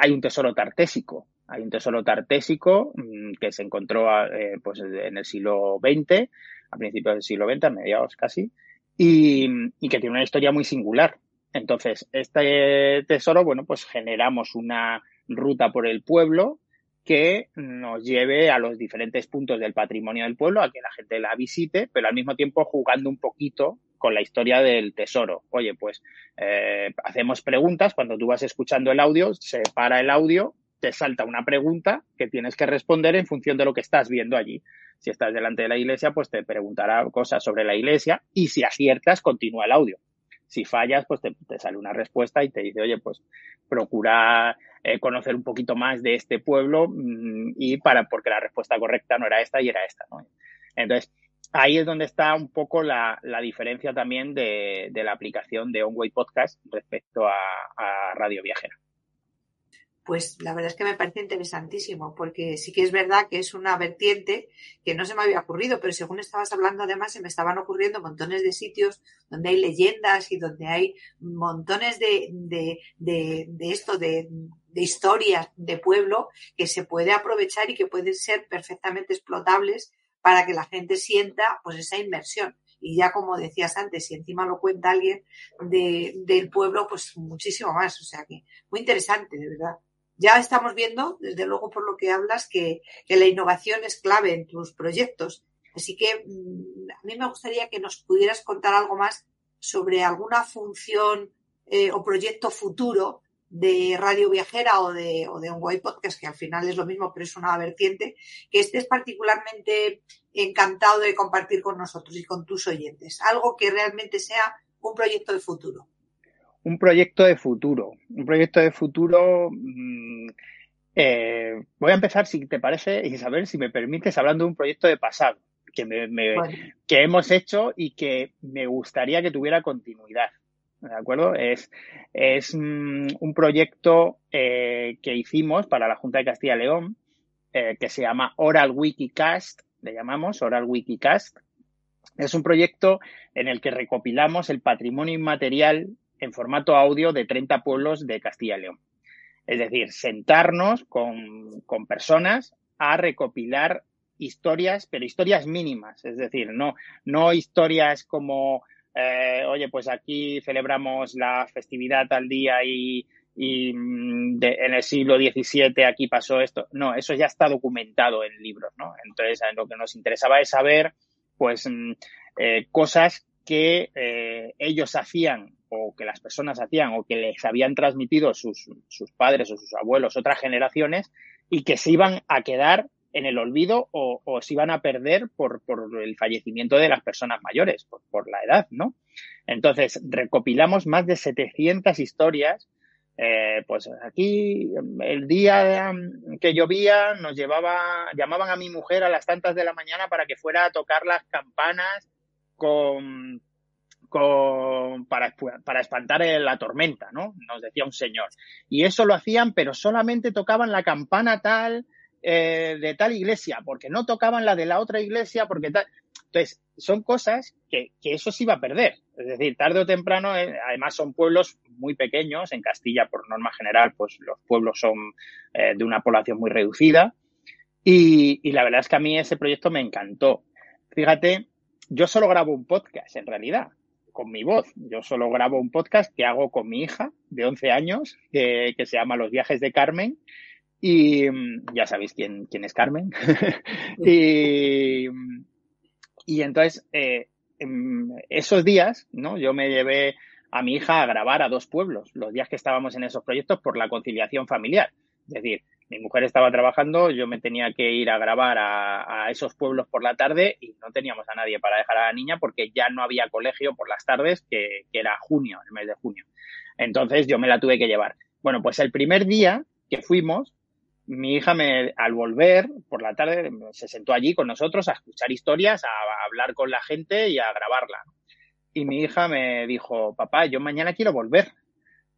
hay un tesoro tartésico hay un tesoro tartésico mm, que se encontró eh, pues en el siglo XX, a principios del siglo XX, a mediados casi, y, y que tiene una historia muy singular. Entonces, este tesoro, bueno, pues generamos una ruta por el pueblo que nos lleve a los diferentes puntos del patrimonio del pueblo, a que la gente la visite, pero al mismo tiempo jugando un poquito con la historia del tesoro. Oye, pues eh, hacemos preguntas, cuando tú vas escuchando el audio, se para el audio, te salta una pregunta que tienes que responder en función de lo que estás viendo allí. Si estás delante de la iglesia, pues te preguntará cosas sobre la iglesia y si aciertas, continúa el audio. Si fallas, pues te, sale una respuesta y te dice, oye, pues procura eh, conocer un poquito más de este pueblo mm, y para, porque la respuesta correcta no era esta y era esta. Entonces, ahí es donde está un poco la, diferencia también de, la aplicación de OnWay Podcast respecto a Radio Viajera pues la verdad es que me parece interesantísimo, porque sí que es verdad que es una vertiente que no se me había ocurrido, pero según estabas hablando además se me estaban ocurriendo montones de sitios donde hay leyendas y donde hay montones de, de, de, esto, de, de historias de pueblo que se puede aprovechar y que pueden ser perfectamente explotables para que la gente sienta pues esa inversión. Y ya como decías antes, si encima lo cuenta alguien de, del pueblo, pues muchísimo más. O sea que muy interesante, de verdad ya estamos viendo, desde luego por lo que hablas, que, la innovación es clave en tus proyectos. Así que mm, a mí me gustaría que nos pudieras contar algo más sobre alguna función eh, o proyecto futuro de Radio Viajera o de, un White Podcast, que al final es lo mismo, pero es una vertiente, que estés particularmente encantado de compartir con nosotros y con tus oyentes. Algo que realmente sea un proyecto de futuro un proyecto de futuro. Un proyecto de futuro. Mm, eh, voy a empezar, si te parece, Isabel, si me permites, hablando de un proyecto de pasado que, que hemos hecho y que me gustaría que tuviera continuidad. ¿De acuerdo? Es, es mm, un proyecto eh, que hicimos para la Junta de Castilla y León, eh, que se llama Oral Wikicast, le llamamos Oral Wikicast. Es un proyecto en el que recopilamos el patrimonio inmaterial en formato audio de 30 pueblos de Castilla y León. Es decir, sentarnos con, personas a recopilar historias, pero historias mínimas. Es decir, no, no historias como, eh, oye, pues aquí celebramos la festividad tal día y, mm, en el siglo XVII aquí pasó esto. No, eso ya está documentado en libros, ¿no? Entonces, lo que nos interesaba es saber, pues, mm, eh, cosas que eh, ellos hacían o que las personas hacían o que les habían transmitido sus, sus padres o sus abuelos, otras generaciones, y que se iban a quedar en el olvido o, o se iban a perder por, por, el fallecimiento de las personas mayores, por, por, la edad, ¿no? Entonces, recopilamos más de 700 historias. Eh, pues aquí, el día que llovía, nos llevaba, llamaban a mi mujer a las tantas de la mañana para que fuera a tocar las campanas con con, para, espantar la tormenta, ¿no? Nos decía un señor. Y eso lo hacían, pero solamente tocaban la campana tal eh, de tal iglesia, porque no tocaban la de la otra iglesia, porque tal. Entonces, son cosas que, que eso se iba a perder. Es decir, tarde o temprano, eh, además son pueblos muy pequeños. En Castilla, por norma general, pues los pueblos son eh, de una población muy reducida. Y, y la verdad es que a mí ese proyecto me encantó. Fíjate, yo solo grabo un podcast en realidad con mi voz. Yo solo grabo un podcast que hago con mi hija de 11 años, que, se llama Los viajes de Carmen. Y mm, ya sabéis quién, quién es Carmen. y, y, entonces, eh, esos días, ¿no? Yo me llevé a mi hija a grabar a dos pueblos, los días que estábamos en esos proyectos por la conciliación familiar. Es decir, mi mujer estaba trabajando, yo me tenía que ir a grabar a, esos pueblos por la tarde y no teníamos a nadie para dejar a la niña porque ya no había colegio por las tardes, que, era junio, el mes de junio. Entonces yo me la tuve que llevar. Bueno, pues el primer día que fuimos, mi hija me, al volver por la tarde se sentó allí con nosotros a escuchar historias, a, a hablar con la gente y a grabarla. Y mi hija me dijo, papá, yo mañana quiero volver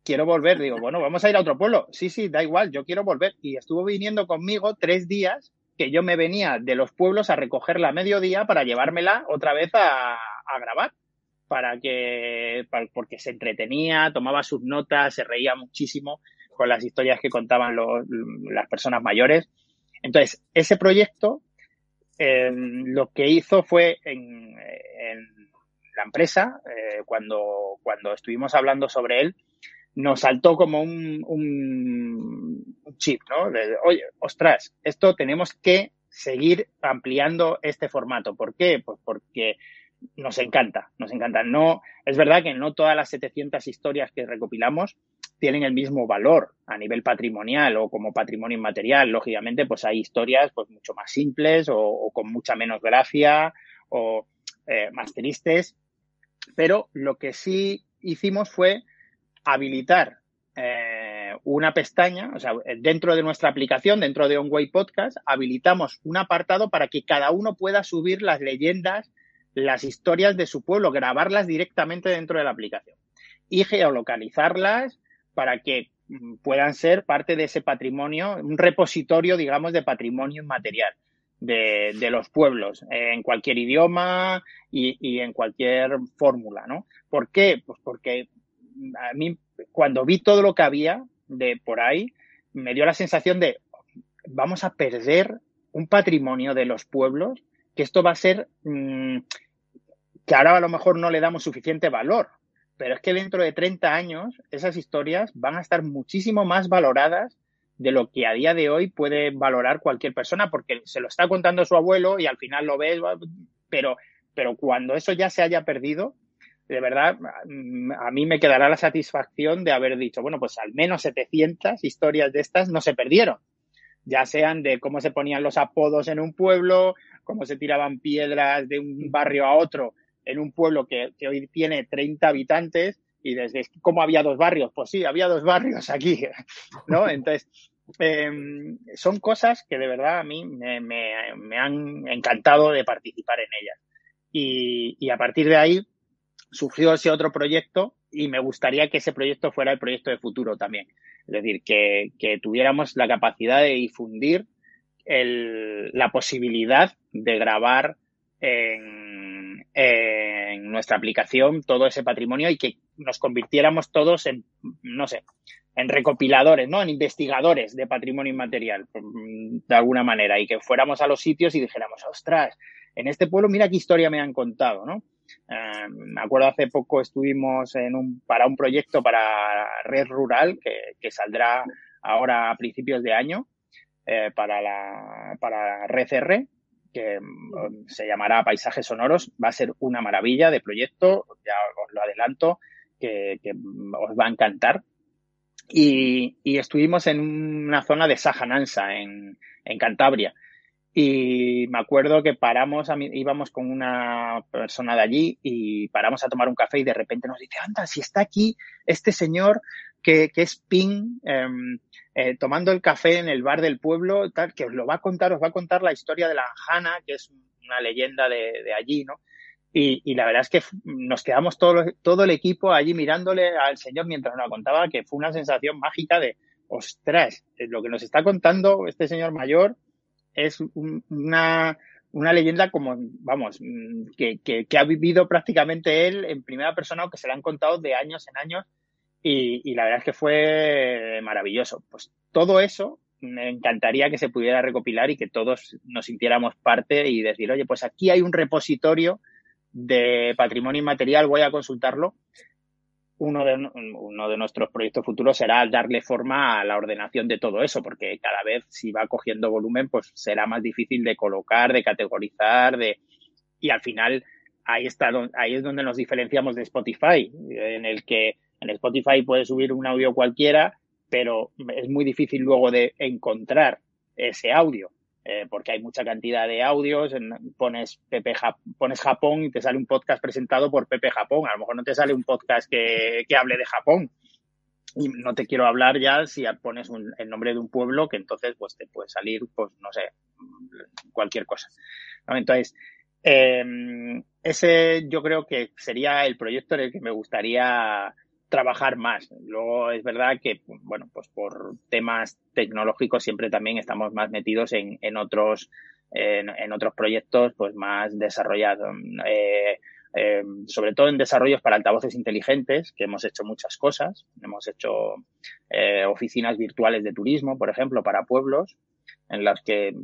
quiero volver. Digo, bueno, vamos a ir a otro pueblo. Sí, sí, da igual, yo quiero volver. Y estuvo viniendo conmigo tres días que yo me venía de los pueblos a recogerla a mediodía para llevármela otra vez a, grabar. Para que, porque se entretenía, tomaba sus notas, se reía muchísimo con las historias que contaban las personas mayores. Entonces, ese proyecto eh, lo que hizo fue en, en la empresa, eh, cuando, cuando estuvimos hablando sobre él, nos saltó como un, un, chip, ¿no? Oye, ostras, esto tenemos que seguir ampliando este formato. ¿Por qué? Pues porque nos encanta, nos encanta. No, es verdad que no todas las 700 historias que recopilamos tienen el mismo valor a nivel patrimonial o como patrimonio inmaterial. Lógicamente, pues hay historias pues mucho más simples o, con mucha menos gracia o eh, más tristes. Pero lo que sí hicimos fue habilitar eh, una pestaña, o sea, dentro de nuestra aplicación, dentro de OnWay Podcast, habilitamos un apartado para que cada uno pueda subir las leyendas las historias de su pueblo, grabarlas directamente dentro de la aplicación y geolocalizarlas para que mm, puedan ser parte de ese patrimonio, un repositorio, digamos, de patrimonio inmaterial de, los pueblos, en cualquier idioma y, y en cualquier fórmula, ¿no? ¿Por qué? Pues porque a mí, cuando vi todo lo que había de por ahí, me dio la sensación de vamos a perder un patrimonio de los pueblos que esto va a ser mmm, que ahora a lo mejor no le damos suficiente valor, pero es que dentro de 30 años esas historias van a estar muchísimo más valoradas de lo que a día de hoy puede valorar cualquier persona, porque se lo está contando su abuelo y al final lo ves, pero, pero cuando eso ya se haya perdido, de verdad, a mí me quedará la satisfacción de haber dicho, bueno, pues al menos 700 historias de estas no se perdieron, ya sean de cómo se ponían los apodos en un pueblo, cómo se tiraban piedras de un barrio a otro en un pueblo que, que hoy tiene 30 habitantes y desde cómo había dos barrios, pues sí, había dos barrios aquí, ¿no? Entonces, eh, son cosas que de verdad a mí me, me, me han encantado de participar en ellas. Y, y, a partir de ahí surgió ese otro proyecto y me gustaría que ese proyecto fuera el proyecto de futuro también. Es decir, que, que tuviéramos la capacidad de difundir el, la posibilidad de grabar en, en, nuestra aplicación todo ese patrimonio y que nos convirtiéramos todos en, no sé, en recopiladores, ¿no? En investigadores de patrimonio inmaterial, de alguna manera, y que fuéramos a los sitios y dijéramos, ostras, en este pueblo mira qué historia me han contado, ¿no? Eh, me acuerdo hace poco estuvimos en un, para un proyecto para Red Rural que, saldrá ahora a principios de año eh, para la para Red R que mm, se llamará Paisajes Sonoros. Va a ser una maravilla de proyecto, ya os lo adelanto, que, os va a encantar. Y, y, estuvimos en una zona de Sajanansa, en, en Cantabria. Y me acuerdo que paramos, a íbamos con una persona de allí y paramos a tomar un café y de repente nos dice, anda, si está aquí este señor que, que es Ping, eh, eh, tomando el café en el bar del pueblo, tal, que os lo va a contar, os va a contar la historia de la Anjana, que es una leyenda de, de allí, ¿no? Y, y, la verdad es que nos quedamos todo, todo el equipo allí mirándole al señor mientras nos contaba, que fue una sensación mágica de, ostras, lo que nos está contando este señor mayor es un, una, una leyenda como, vamos, que, que, que, ha vivido prácticamente él en primera persona o que se le han contado de años en años y, y, la verdad es que fue maravilloso. Pues todo eso me encantaría que se pudiera recopilar y que todos nos sintiéramos parte y decir, oye, pues aquí hay un repositorio de patrimonio inmaterial, voy a consultarlo. Uno de, uno de nuestros proyectos futuros será darle forma a la ordenación de todo eso, porque cada vez si va cogiendo volumen, pues será más difícil de colocar, de categorizar, de y al final ahí está ahí es donde nos diferenciamos de Spotify, en el que en Spotify puedes subir un audio cualquiera, pero es muy difícil luego de encontrar ese audio. Eh, porque hay mucha cantidad de audios, pones, Pepe pones Japón y te sale un podcast presentado por Pepe Japón, a lo mejor no te sale un podcast que, que hable de Japón. Y no te quiero hablar ya si pones un, el nombre de un pueblo, que entonces pues te puede salir, pues no sé, cualquier cosa. Entonces, eh, ese yo creo que sería el proyecto en el que me gustaría trabajar más. Luego es verdad que, bueno, pues por temas tecnológicos siempre también estamos más metidos en, en otros, en, otros proyectos pues más desarrollados. Eh, eh, sobre todo en desarrollos para altavoces inteligentes, que hemos hecho muchas cosas. Hemos hecho eh, oficinas virtuales de turismo, por ejemplo, para pueblos, en las que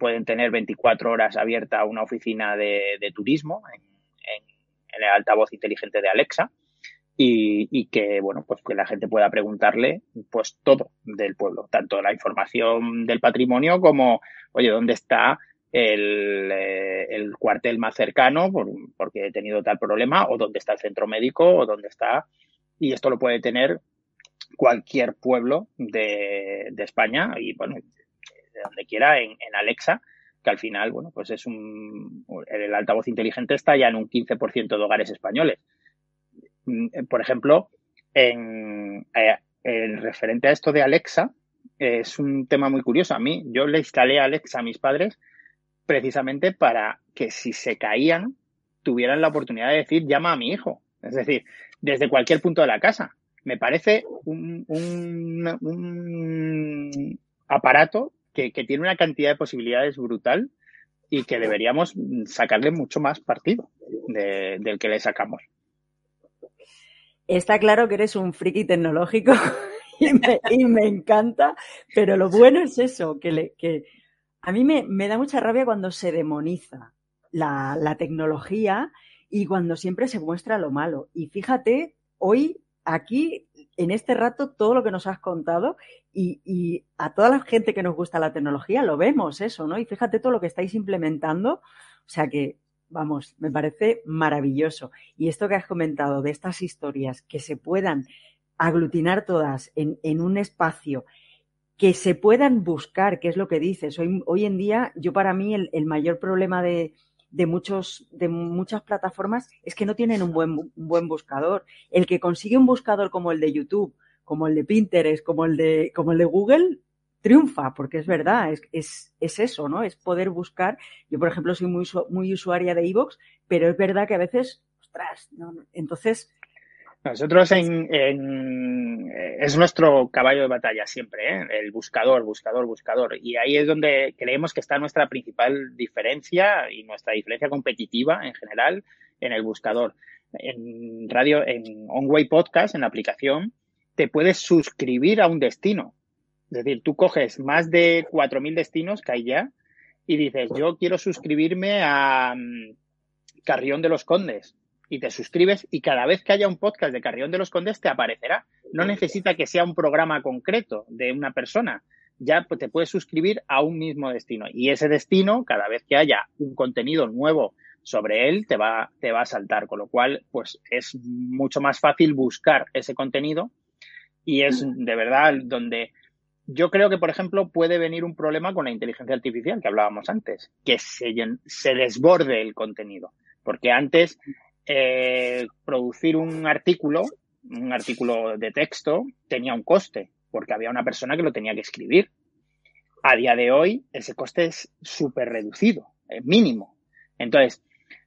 pueden tener 24 horas abierta una oficina de, turismo en el altavoz inteligente de Alexa. Y, que bueno pues que la gente pueda preguntarle pues todo del pueblo tanto la información del patrimonio como oye dónde está el, eh, el cuartel más cercano porque he tenido tal problema o dónde está el centro médico o dónde está y esto lo puede tener cualquier pueblo de, de España y bueno de donde quiera en, en Alexa que al final, bueno, pues es un, el altavoz inteligente está ya en un 15% de hogares españoles. Mm, por ejemplo, en, eh, el referente a esto de Alexa, es un tema muy curioso. A mí, yo le instalé a Alexa a mis padres precisamente para que si se caían, tuvieran la oportunidad de decir llama a mi hijo. Es decir, desde cualquier punto de la casa. Me parece un, un, un aparato que, tiene una cantidad de posibilidades brutal y que deberíamos sacarle mucho más partido del que le sacamos. Está claro que eres un friki tecnológico y me, encanta, pero lo bueno es eso, que, le, a mí me, da mucha rabia cuando se demoniza la, la tecnología y cuando siempre se muestra lo malo. Y fíjate, hoy aquí en este rato todo lo que nos has contado y, a toda la gente que nos gusta la tecnología lo vemos eso, ¿no? Y fíjate todo lo que estáis implementando, o sea que, vamos, me parece maravilloso. Y esto que has comentado de estas historias que se puedan aglutinar todas en, un espacio, que se puedan buscar, que es lo que dices. Hoy, hoy en día, yo para mí el mayor problema de, de, muchos, de muchas plataformas es que no tienen un buen, buen buscador. El que consigue un buscador como el de YouTube, como el de Pinterest, como el de, como el de Google, triunfa, porque es verdad, es, es, es eso, ¿no? Es poder buscar. Yo, por ejemplo, soy muy, muy usuaria de iVoox, pero es verdad que a veces, ostras, ¿no? entonces nosotros en, en, es nuestro caballo de batalla siempre, ¿eh? el buscador, buscador, buscador. Y ahí es donde creemos que está nuestra principal diferencia y nuestra diferencia competitiva en general en el buscador. En radio, en OnWay Podcast, en la aplicación, te puedes suscribir a un destino. Es decir, tú coges más de 4.000 destinos que hay ya y dices, yo quiero suscribirme a mm, Carrión de los Condes y te suscribes y cada vez que haya un podcast de Carrión de los Condes te aparecerá. No necesita que sea un programa concreto de una persona. Ya te puedes suscribir a un mismo destino y ese destino, cada vez que haya un contenido nuevo sobre él, te va, te va a saltar. Con lo cual, pues es mucho más fácil buscar ese contenido y es de verdad donde yo creo que, por ejemplo, puede venir un problema con la inteligencia artificial que hablábamos antes, que se, desborde el contenido. Porque antes eh, producir un artículo, un artículo de texto, tenía un coste, porque había una persona que lo tenía que escribir. A día de hoy, ese coste es súper reducido, es mínimo. Entonces,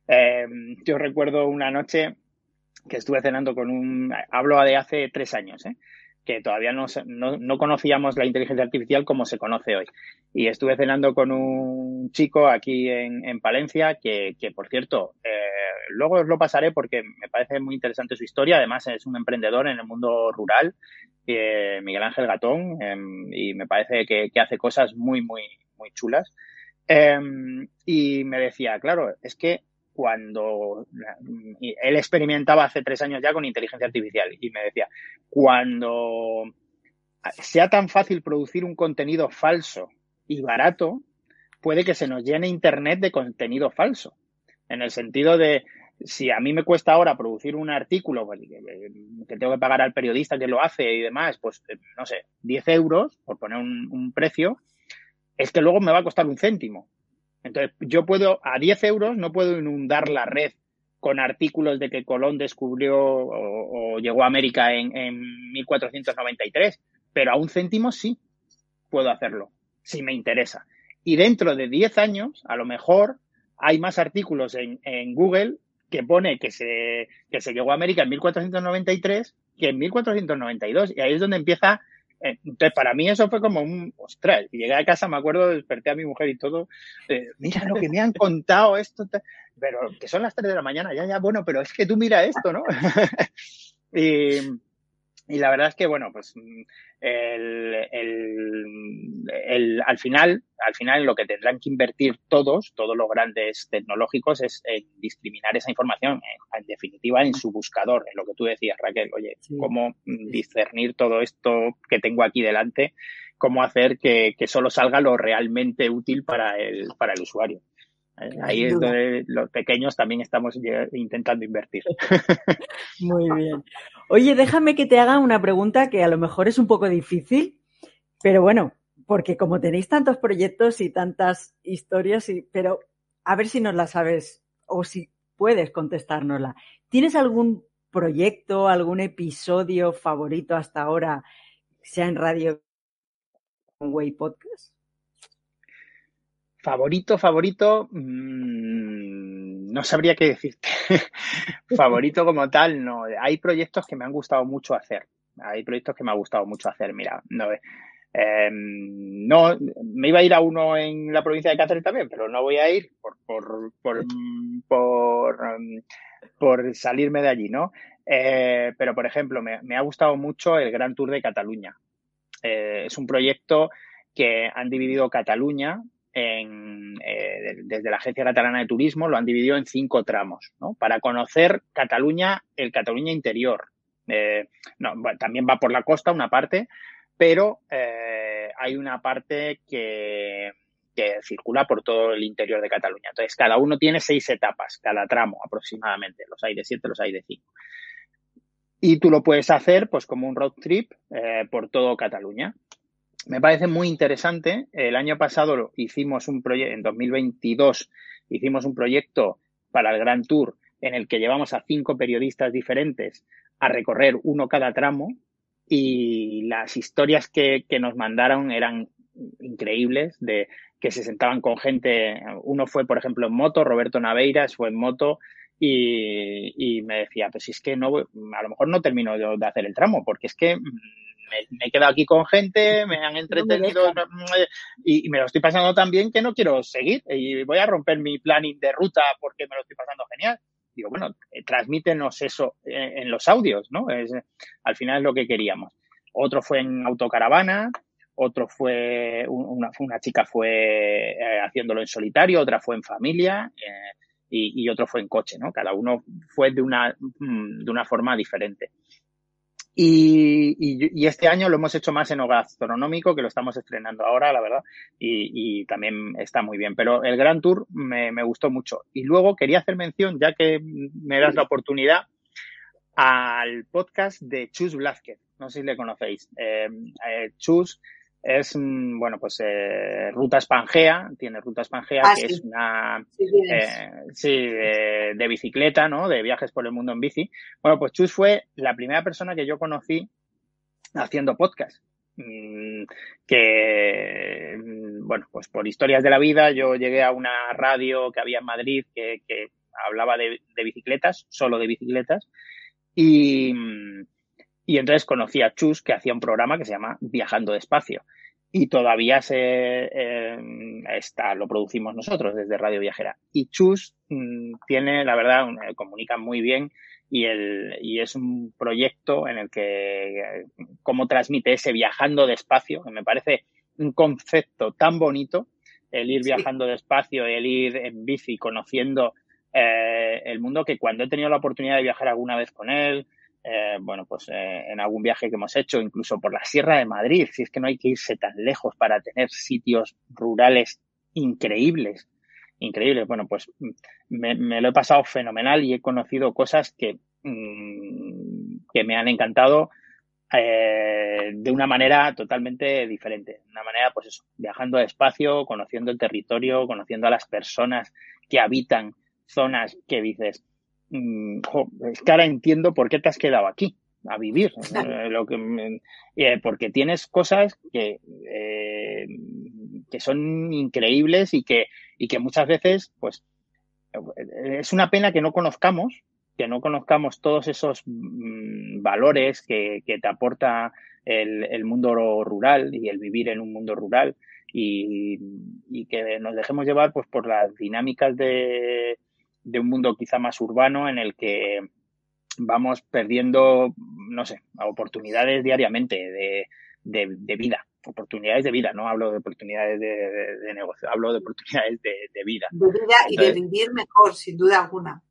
eh, yo recuerdo una noche que estuve cenando con un, hablo de hace tres años, ¿eh? Que todavía no, no, conocíamos la inteligencia artificial como se conoce hoy. Y estuve cenando con un chico aquí en, en Palencia que, que, por cierto, eh, luego os lo pasaré porque me parece muy interesante su historia. Además, es un emprendedor en el mundo rural, eh, Miguel Ángel Gatón, em, y me parece que, que, hace cosas muy, muy, muy chulas. Em, y me decía, claro, es que cuando él experimentaba hace tres años ya con inteligencia artificial y me decía, cuando sea tan fácil producir un contenido falso y barato, puede que se nos llene Internet de contenido falso. En el sentido de, si a mí me cuesta ahora producir un artículo pues, que tengo que pagar al periodista que lo hace y demás, pues, no sé, 10 euros, por poner un, un precio, es que luego me va a costar un céntimo. Entonces, yo puedo, a 10 euros, no puedo inundar la red con artículos de que Colón descubrió o, llegó a América en, en, 1493, pero a un céntimo sí puedo hacerlo, si me interesa. Y dentro de 10 años, a lo mejor hay más artículos en, en Google que pone que se, que se llegó a América en 1493 que en 1492. Y ahí es donde empieza entonces, para mí eso fue como un, ostras, llegué a casa, me acuerdo, desperté a mi mujer y todo, eh, mira lo que me han contado esto, pero que son las 3 de la mañana, ya, ya, bueno, pero es que tú mira esto, ¿no? y, y la verdad es que, bueno, pues mm, el, el, al final, al final lo que tendrán que invertir todos, todos los grandes tecnológicos, es en discriminar esa información, en, definitiva, en su buscador, en lo que tú decías, Raquel. Oye, cómo discernir todo esto que tengo aquí delante, cómo hacer que, que solo salga lo realmente útil para el, para el usuario. Ahí es donde los pequeños también estamos intentando invertir. Muy bien. Oye, déjame que te haga una pregunta que a lo mejor es un poco difícil, pero bueno, porque como tenéis tantos proyectos y tantas historias, y, pero a ver si nos la sabes o si puedes contestárnosla. ¿Tienes algún proyecto, algún episodio favorito hasta ahora, sea en radio o Way Podcast? Favorito, favorito, mmm, no sabría qué decirte. favorito como tal, no. Hay proyectos que me han gustado mucho hacer. Hay proyectos que me ha gustado mucho hacer. Mira, no, eh, no, me iba a ir a uno en la provincia de Cáceres también, pero no voy a ir por, por, por, por, por salirme de allí, ¿no? Eh, pero, por ejemplo, me, me, ha gustado mucho el Gran Tour de Cataluña. Eh, es un proyecto que han dividido Cataluña en, eh, desde la Agencia Catalana de Turismo lo han dividido en cinco tramos, ¿no? Para conocer Cataluña, el Cataluña interior. Eh, no, también va por la costa una parte, pero eh, hay una parte que, circula por todo el interior de Cataluña. Entonces, cada uno tiene seis etapas, cada tramo aproximadamente. Los hay de siete, los hay de cinco. Y tú lo puedes hacer, pues, como un road trip por todo Cataluña me parece muy interesante. El año pasado hicimos un proyecto, en 2022 hicimos un proyecto para el Gran Tour en el que llevamos a cinco periodistas diferentes a recorrer uno cada tramo y las historias que, nos mandaron eran increíbles de que se sentaban con gente. Uno fue, por ejemplo, en moto, Roberto Naveiras fue en moto y, me decía, pues es que no, a lo mejor no termino de hacer el tramo porque es que me, he quedado aquí con gente, me han entretenido y, me lo estoy pasando tan bien que no quiero seguir y voy a romper mi planning de ruta porque me lo estoy pasando genial. Digo, bueno, eh, transmítenos eso en, los audios, ¿no? Es, al final es lo que queríamos. Otro fue en autocaravana, otro fue, una, una chica fue eh, haciéndolo en solitario, otra fue en familia eh, y, y, otro fue en coche, ¿no? Cada uno fue de una, mm, de una forma diferente. Y, y, este año lo hemos hecho más en gastronómico, que lo estamos estrenando ahora, la verdad, y, y también está muy bien. Pero el Gran Tour me, me, gustó mucho. Y luego quería hacer mención, ya que me das la oportunidad, al podcast de Chus Blázquez. No sé si le conocéis. Eh, eh, Chus es, bueno, pues eh, Ruta Espangea, tiene Ruta Espangea, ah, que es una, sí, eh, sí de, bicicleta, ¿no? De viajes por el mundo en bici. Bueno, pues Chus fue la primera persona que yo conocí haciendo podcast. Mm, que, mm, bueno, pues por historias de la vida yo llegué a una radio que había en Madrid que, que hablaba de, de, bicicletas, solo de bicicletas, y, mm, y entonces conocí a Chus que hacía un programa que se llama Viajando Despacio. Y todavía se eh, está, lo producimos nosotros desde Radio Viajera. Y Chus mmm, tiene, la verdad, comunica muy bien y, el, y es un proyecto en el que cómo transmite ese viajando despacio, que me parece un concepto tan bonito, el ir viajando despacio, el ir en bici, conociendo eh, el mundo, que cuando he tenido la oportunidad de viajar alguna vez con él, eh, bueno, pues eh, en algún viaje que hemos hecho, incluso por la Sierra de Madrid, si es que no hay que irse tan lejos para tener sitios rurales increíbles, increíbles. Bueno, pues mm, me, lo he pasado fenomenal y he conocido cosas que, mmm, que me han encantado eh, de una manera totalmente diferente. Una manera, pues eso, viajando despacio, conociendo el territorio, conociendo a las personas que habitan zonas que dices, Mm, es que ahora entiendo por qué te has quedado aquí a vivir. Eh, lo que, eh, porque tienes cosas que, eh, que son increíbles y que, y que muchas veces, pues, es una pena que no conozcamos, que no conozcamos todos esos mm, valores que, que, te aporta el, el, mundo rural y el vivir en un mundo rural y, y que nos dejemos llevar pues por las dinámicas de, de un mundo quizá más urbano en el que vamos perdiendo no sé, oportunidades diariamente de, de, vida, oportunidades de vida, no hablo de oportunidades de, negocio, hablo de oportunidades de, vida. De vida y de vivir mejor, sin duda alguna.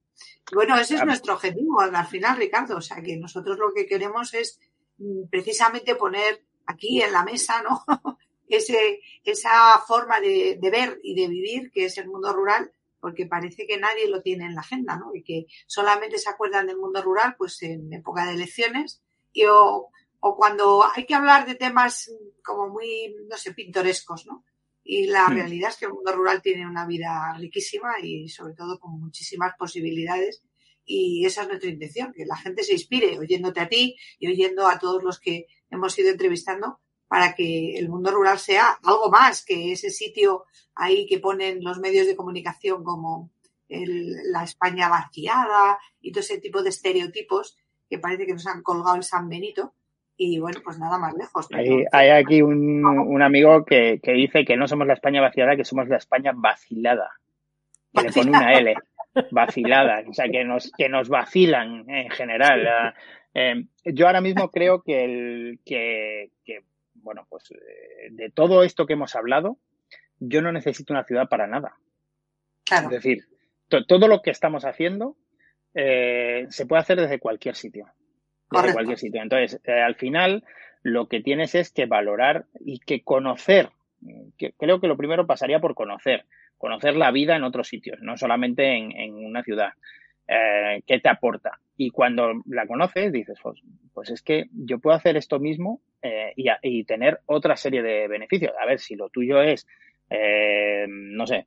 Bueno, ese es nuestro objetivo al final, Ricardo. O sea, que nosotros lo que queremos es mm, precisamente poner aquí en la mesa, ¿no? Ese, esa forma de, de, ver y de vivir que es el mundo rural, porque parece que nadie lo tiene en la agenda, ¿no? Y que solamente se acuerdan del mundo rural, pues en época de elecciones, y o, o cuando hay que hablar de temas como muy, no sé, pintorescos, ¿no? Y la hmm. realidad es que el mundo rural tiene una vida riquísima y sobre todo con muchísimas posibilidades. Y esa es nuestra intención, que la gente se inspire oyéndote a ti y oyendo a todos los que hemos ido entrevistando para que el mundo rural sea algo más que ese sitio ahí que ponen los medios de comunicación como la España vaciada y todo ese tipo de estereotipos que parece que nos han colgado el San Benito y bueno, pues nada más lejos. Hay, aquí un, amigo que, dice que no somos la España vaciada, que somos la España vacilada. Que le pone una L, vacilada, o sea, que nos, que nos vacilan en general. Eh, yo ahora mismo creo que, el, que, bueno, pues eh, de todo esto que hemos hablado, yo no necesito una ciudad para nada. Es decir, todo lo que estamos haciendo eh, se puede hacer desde cualquier sitio desde cualquier sitio. Entonces, eh, al final, lo que tienes es que valorar y que conocer. Que creo que lo primero pasaría por conocer, conocer la vida en otros sitios, no solamente en, una ciudad. Eh, ¿Qué te aporta? Y cuando la conoces, dices, pues, pues es que yo puedo hacer esto mismo eh, y, y, tener otra serie de beneficios. A ver, si lo tuyo es, no sé,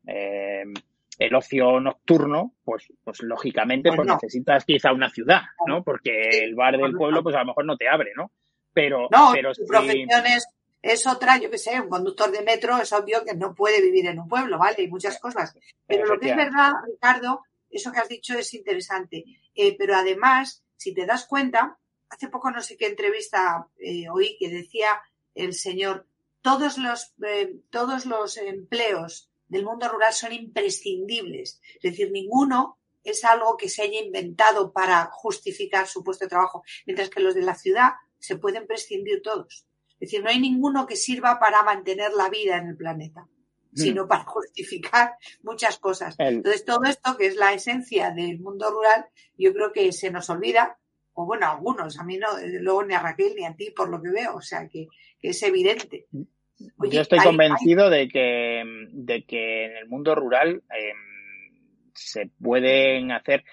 el ocio nocturno, pues, pues lógicamente pues, necesitas quizá una ciudad, ¿no? Porque el bar del pueblo, pues a lo mejor no te abre, ¿no? Pero, no, pero tu profesión es, otra, yo qué sé, un conductor de metro es obvio que no puede vivir en un pueblo, ¿vale? Y muchas cosas. Pero lo que es verdad, Ricardo, eso que has dicho es interesante. Eh, pero además, si te das cuenta, hace poco no sé qué entrevista eh, oí que decía el señor, todos los, eh, todos los empleos del mundo rural son imprescindibles. Es decir, ninguno es algo que se haya inventado para justificar su puesto de trabajo, mientras que los de la ciudad se pueden prescindir todos. Es decir, no hay ninguno que sirva para mantener la vida en el planeta. Sino para justificar muchas cosas. Entonces, todo esto, que es la esencia del mundo rural, yo creo que se nos olvida, o bueno, algunos, a mí no, luego ni a Raquel ni a ti, por lo que veo, o sea, que, que es evidente. Mm. Yo estoy convencido De, que, de que en el mundo rural em, se pueden hacer.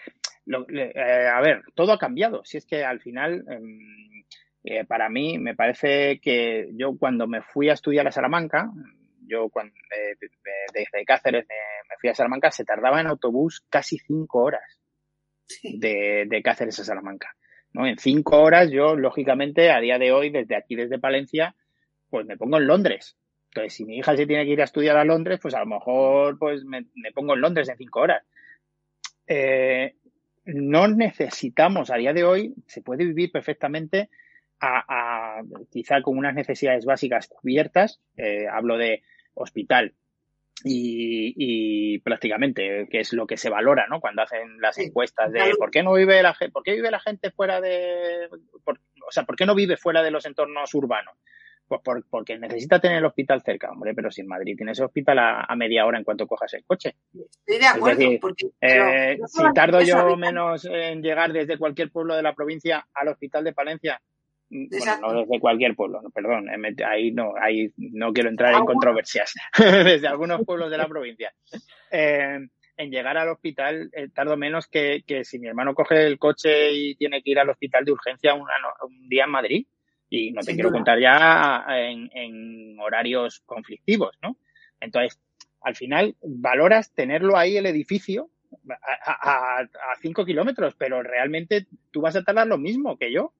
Eh, a ver, todo ha cambiado. Si es que al final, em, eh, para mí, me parece que yo cuando me fui a estudiar a Salamanca, yo cuando eh, desde Cáceres me, fui a Salamanca, se tardaba en autobús casi cinco horas de, de Cáceres a Salamanca. ¿no? En cinco horas, yo, lógicamente, a día de hoy, desde aquí, desde Palencia, pues me pongo en Londres. Entonces, si mi hija se tiene que ir a estudiar a Londres, pues a lo mejor pues me, pongo en Londres en cinco horas. Eh, no necesitamos, a día de hoy, se puede vivir perfectamente a, quizá con unas necesidades básicas cubiertas. Eh, hablo de hospital y, prácticamente, que es lo que se valora, ¿no? Cuando hacen las encuestas de por qué no vive la gente, por qué vive la gente fuera de, o sea, por qué no vive fuera de los entornos urbanos. Pues porque necesita tener el hospital cerca, hombre, pero si en Madrid tienes el hospital a, media hora en cuanto cojas el coche. Estoy de acuerdo. Eh, si tardo yo menos en llegar desde cualquier pueblo de la provincia al hospital de Palencia, bueno, no desde cualquier pueblo, perdón, eh, ahí no, ahí no quiero entrar en controversias, desde algunos pueblos de la provincia. Eh, en llegar al hospital tardo menos que, si mi hermano coge el coche y tiene que ir al hospital de urgencia un día en Madrid. Y no te quiero contar ya en, horarios conflictivos, ¿no? Entonces, al final, valoras tenerlo ahí el edificio a, cinco kilómetros, pero realmente tú vas a tardar lo mismo que yo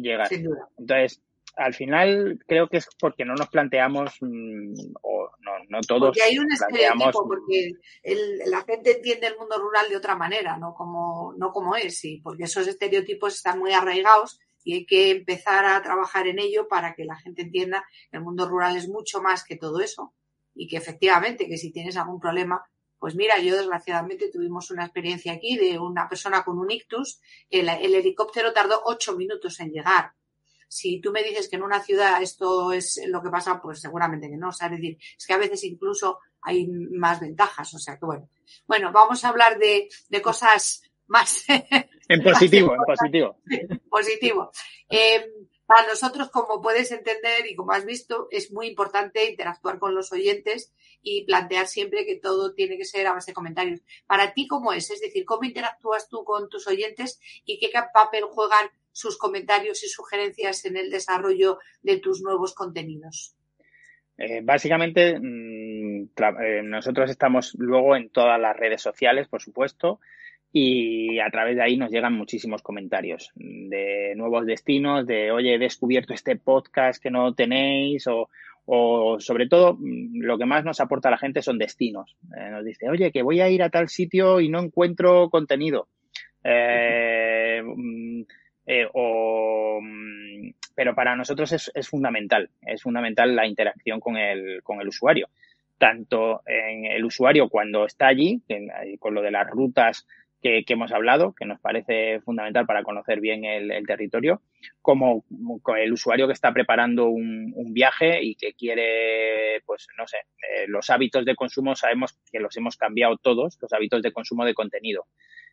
llegar. Entonces, al final creo que es porque no nos planteamos, mm, o no, no todos. Porque hay un estereotipo, porque la gente entiende el mundo rural de otra manera, no como, no como es, y porque esos estereotipos están muy arraigados y hay que empezar a trabajar en ello para que la gente entienda que el mundo rural es mucho más que todo eso y que efectivamente que si tienes algún problema Pues mira, yo desgraciadamente tuvimos una experiencia aquí de una persona con un ictus, el, el helicóptero tardó ocho minutos en llegar. Si tú me dices que en una ciudad esto es lo que pasa, pues seguramente que no. O sea, es decir, es que a veces incluso hay más ventajas. O sea que bueno. Bueno, vamos a hablar de, de cosas más. En positivo, en positivo. positivo. Eh, para nosotros, como puedes entender y como has visto, es muy importante interactuar con los oyentes y plantear siempre que todo tiene que ser a base de comentarios. Para ti, ¿cómo es? Es decir, ¿cómo interactúas tú con tus oyentes y qué papel juegan sus comentarios y sugerencias en el desarrollo de tus nuevos contenidos? Eh, básicamente, mm, eh, nosotros estamos luego en todas las redes sociales, por supuesto, y a través de ahí nos llegan muchísimos comentarios de nuevos destinos, de oye, he descubierto este podcast que no tenéis o, o sobre todo mm, lo que más nos aporta la gente son destinos. Eh, nos dice, oye, que voy a ir a tal sitio y no encuentro contenido. Eh, mm, eh, o, mm, pero para nosotros es, es, fundamental, es fundamental la interacción con el, con el usuario. Tanto en el usuario cuando está allí, con lo de las rutas que, hemos hablado, que nos parece fundamental para conocer bien el, territorio, como el usuario que está preparando un, viaje y que quiere, pues no sé, eh, los hábitos de consumo sabemos que los hemos cambiado todos, los hábitos de consumo de contenido.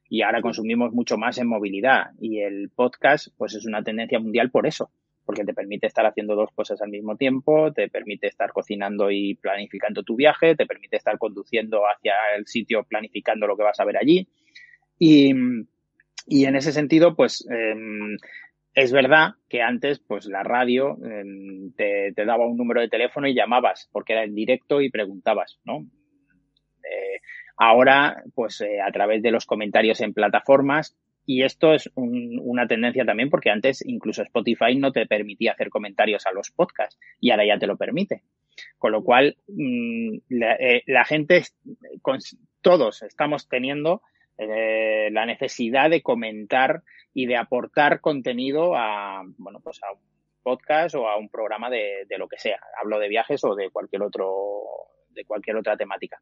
Y ahora consumimos mucho más en movilidad y el podcast, pues es una tendencia mundial por eso, porque te permite estar haciendo dos cosas al mismo tiempo, te permite estar cocinando y planificando tu viaje, te permite estar conduciendo hacia el sitio planificando lo que vas a ver allí. Y, y en ese sentido, pues eh, es verdad que antes, pues la radio eh, te, te, daba un número de teléfono y llamabas, porque era en directo y preguntabas, ¿no? Eh, ahora, pues eh, a través de los comentarios en plataformas, y esto es un, una tendencia también porque antes incluso Spotify no te permitía hacer comentarios a los podcasts y ahora ya te lo permite. Con lo cual, la, eh, la, gente, con, todos estamos teniendo eh, la necesidad de comentar y de aportar contenido a, bueno, pues a un podcast o a un programa de, lo que sea. Hablo de viajes o de cualquier otro de cualquier otra temática.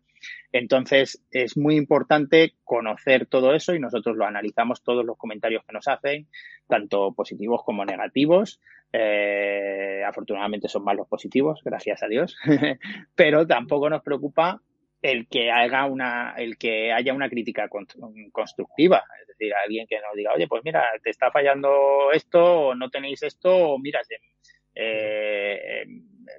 Entonces, es muy importante conocer todo eso y nosotros lo analizamos todos los comentarios que nos hacen, tanto positivos como negativos. Eh, afortunadamente son más los positivos, gracias a Dios, pero tampoco nos preocupa el que haga una, el que haya una crítica constructiva, es decir, alguien que nos diga, oye, pues mira, te está fallando esto, o no tenéis esto, o mira, eh,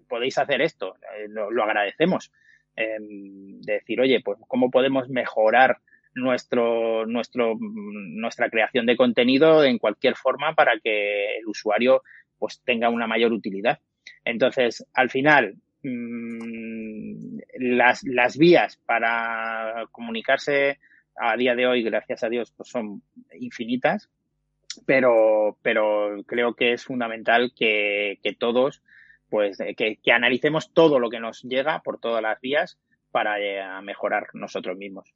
podéis hacer esto, eh, lo, lo, agradecemos. Eh, decir, oye, pues cómo podemos mejorar nuestro, nuestro, nuestra creación de contenido en cualquier forma para que el usuario pues tenga una mayor utilidad. Entonces, al final, mmm, las, las vías para comunicarse a día de hoy, gracias a Dios, pues son infinitas, pero, pero creo que es fundamental que, que todos, pues, que, que, analicemos todo lo que nos llega por todas las vías para eh, mejorar nosotros mismos.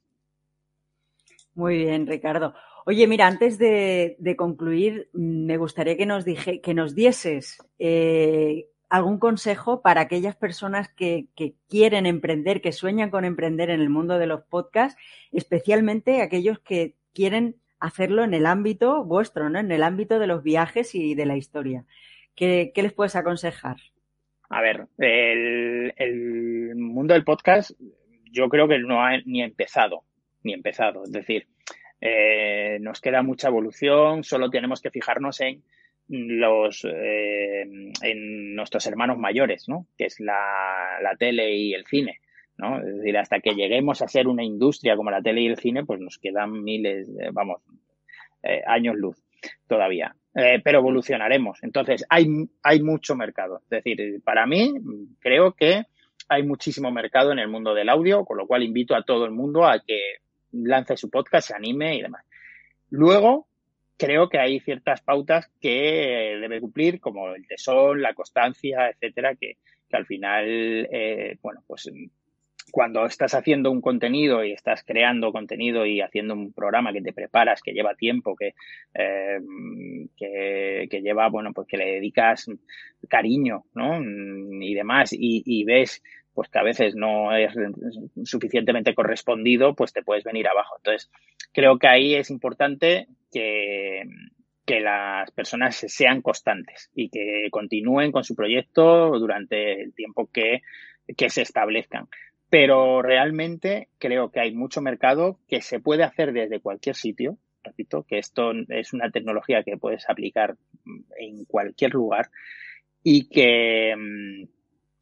Muy bien, Ricardo. Oye, mira, antes de, de concluir, me gustaría que nos, dije, que nos dieses eh, algún consejo para aquellas personas que, quieren emprender, que sueñan con emprender en el mundo de los podcasts, especialmente aquellos que quieren hacerlo en el ámbito vuestro, ¿no? En el ámbito de los viajes y de la historia. ¿Qué, les puedes aconsejar? A ver, el, el, mundo del podcast yo creo que no ha ni empezado, ni empezado. Es decir, eh, nos queda mucha evolución, solo tenemos que fijarnos en los eh, en nuestros hermanos mayores, ¿no? Que es la, la tele y el cine. ¿no? Es decir, hasta que lleguemos a ser una industria como la tele y el cine, pues nos quedan miles, eh, vamos, eh, años luz todavía. Pero evolucionaremos. Entonces, hay, hay mucho mercado. Es decir, para mí, creo que hay muchísimo mercado en el mundo del audio, con lo cual invito a todo el mundo a que lance su podcast, se anime y demás. Luego, creo que hay ciertas pautas que debe cumplir, como el tesón, la constancia, etcétera, que, que al final, eh, bueno, pues cuando estás haciendo un contenido y estás creando contenido y haciendo un programa que te preparas, que lleva tiempo, que, eh, que, que, lleva, bueno, pues que le dedicas cariño, ¿no? Y demás, y, y ves pues que a veces no es suficientemente correspondido, pues te puedes venir abajo. Entonces, creo que ahí es importante que, las personas sean constantes y que continúen con su proyecto durante el tiempo que, que se establezcan. Pero realmente creo que hay mucho mercado que se puede hacer desde cualquier sitio. Repito, que esto es una tecnología que puedes aplicar en cualquier lugar y que,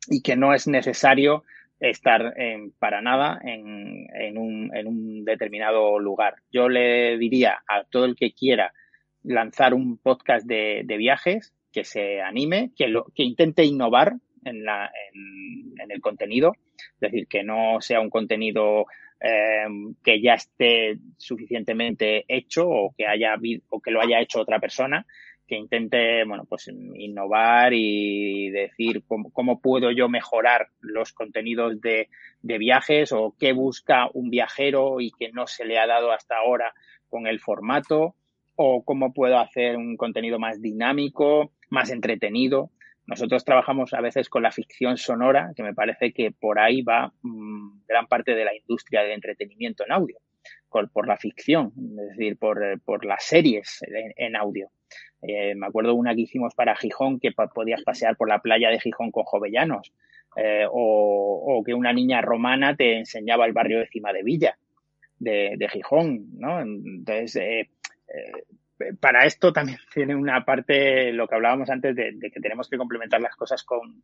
y que no es necesario estar en, para nada en, en, un, en un determinado lugar. Yo le diría a todo el que quiera lanzar un podcast de, viajes, que se anime, que, lo, que intente innovar en, la, en, el contenido, es decir, que no sea un contenido eh, que ya esté suficientemente hecho o que haya o que lo haya hecho otra persona, que intente, bueno, pues innovar y decir cómo, puedo yo mejorar los contenidos de, viajes o qué busca un viajero y que no se le ha dado hasta ahora con el formato o cómo puedo hacer un contenido más dinámico, más entretenido. Nosotros trabajamos a veces con la ficción sonora, que me parece que por ahí va mmm, gran parte de la industria del entretenimiento en audio, por, la ficción, es decir, por, por las series en audio. Eh, me acuerdo una que hicimos para Gijón, que podías pasear por la playa de Gijón con jovellanos, eh, o, que una niña romana te enseñaba el barrio de Cima de Villa, de, Gijón, ¿no? Entonces, eh, para esto también tiene una parte, lo que hablábamos antes, de, que tenemos que complementar las cosas con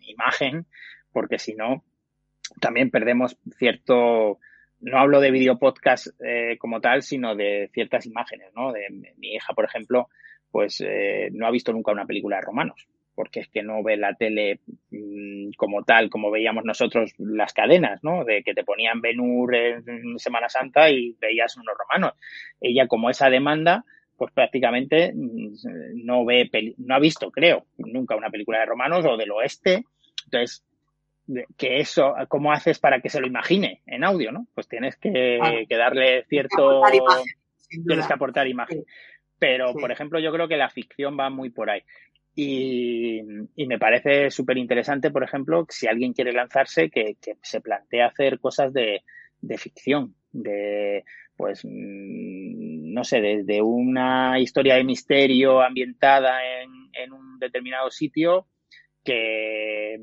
imagen, porque si no, también perdemos cierto, no hablo de video podcast eh, como tal, sino de ciertas imágenes, ¿no? De mi hija, por ejemplo, pues eh, no ha visto nunca una película de romanos, porque es que no ve la tele mmm, como tal, como veíamos nosotros las cadenas, ¿no? De que te ponían Benur en Semana Santa y veías unos romanos. Ella, como esa demanda, pues prácticamente no ve, no ha visto, creo, nunca una película de romanos o del oeste. Entonces, que eso, ¿cómo haces para que se lo imagine en audio, no? Pues tienes que, ah, que darle cierto, que imagen, tienes que aportar imagen. Sí. Pero, sí. por ejemplo, yo creo que la ficción va muy por ahí. Y, y me parece súper interesante, por ejemplo, si alguien quiere lanzarse, que, que se plantea hacer cosas de, de ficción, de, pues, no sé, desde una historia de misterio ambientada en, en un determinado sitio que,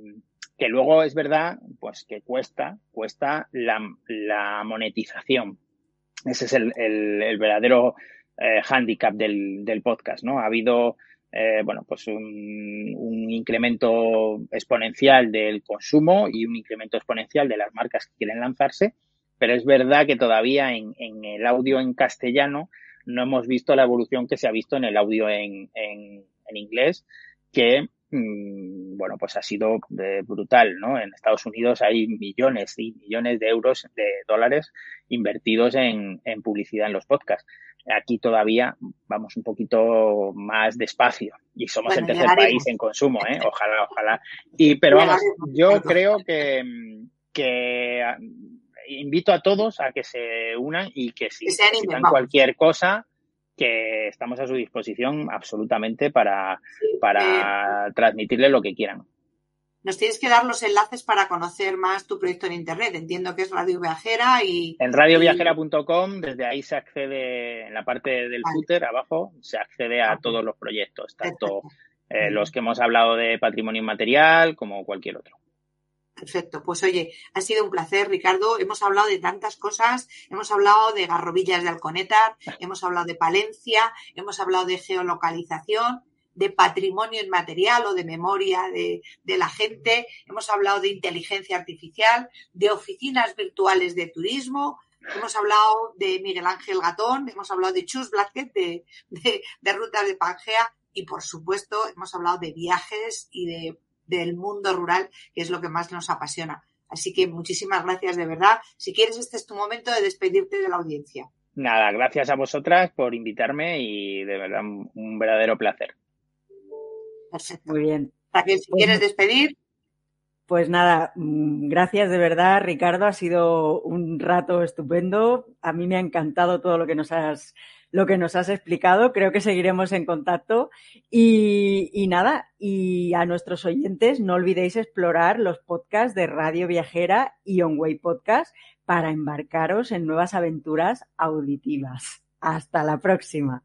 que luego es verdad, pues que cuesta, cuesta la, la monetización. Ese es el, el, el verdadero eh, handicap del, del, podcast, ¿no? Ha habido, eh, bueno, pues un, un, incremento exponencial del consumo y un incremento exponencial de las marcas que quieren lanzarse, pero es verdad que todavía en, en el audio en castellano no hemos visto la evolución que se ha visto en el audio en, en, en inglés, que bueno, pues ha sido eh, brutal, ¿no? En Estados Unidos hay millones y millones de euros, de dólares invertidos en, en publicidad en los podcasts. Aquí todavía vamos un poquito más despacio y somos bueno, el tercer país en consumo, ¿eh? Ojalá, ojalá. Y, pero vamos, yo creo que, que invito a todos a que se unan y que si necesitan cualquier cosa, que estamos a su disposición absolutamente para, para transmitirle lo que quieran. Nos tienes que dar los enlaces para conocer más tu proyecto en Internet. Entiendo que es Radio Viajera y... En radioviajera.com, desde ahí se accede, en la parte del vale. footer abajo, se accede a todos los proyectos, tanto eh, los que hemos hablado de patrimonio inmaterial como cualquier otro. Perfecto. Pues oye, ha sido un placer, Ricardo. Hemos hablado de tantas cosas. Hemos hablado de garrobillas de Alconétar, hemos hablado de Palencia, hemos hablado de geolocalización, de patrimonio inmaterial o de memoria de, de, la gente. Hemos hablado de inteligencia artificial, de oficinas virtuales de turismo. Hemos hablado de Miguel Ángel Gatón, hemos hablado de Chus Blackett, de, de, de rutas de Pangea y, por supuesto, hemos hablado de viajes y de del mundo rural, que es lo que más nos apasiona. Así que muchísimas gracias de verdad. Si quieres, este es tu momento de despedirte de la audiencia. Nada, gracias a vosotras por invitarme y de verdad un verdadero placer. Perfecto. Muy bien. Raquel, si quieres despedir. Pues nada, mm, gracias de verdad, Ricardo. Ha sido un rato estupendo. A mí me ha encantado todo lo que nos has lo que nos has explicado. Creo que seguiremos en contacto. Y, nada, y a nuestros oyentes, no olvidéis explorar los podcasts de Radio Viajera y Onway Podcast para embarcaros en nuevas aventuras auditivas. Hasta la próxima.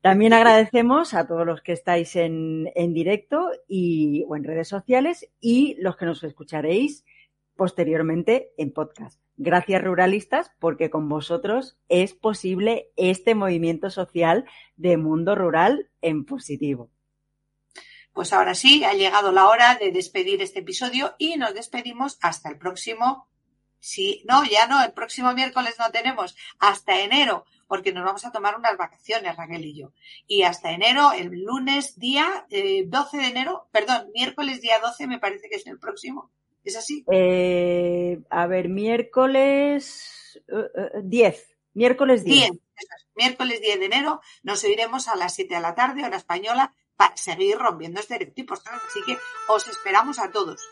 También agradecemos a todos los que estáis en, en directo y, o en redes sociales y los que nos escucharéis posteriormente en podcast. Gracias ruralistas porque con vosotros es posible este movimiento social de mundo rural en positivo. Pues ahora sí, ha llegado la hora de despedir este episodio y nos despedimos hasta el próximo. Sí, no, ya no, el próximo miércoles no tenemos, hasta enero porque nos vamos a tomar unas vacaciones, Raquel y yo. Y hasta enero, el lunes día eh, 12 de enero, perdón, miércoles día 12 me parece que es el próximo. ¿Es así? Eh, a ver, miércoles uh, uh, 10. Miércoles 10. 10. Miércoles 10 de enero nos oiremos a las 7 de la tarde, hora española, para seguir rompiendo estereotipos. Así que os esperamos a todos.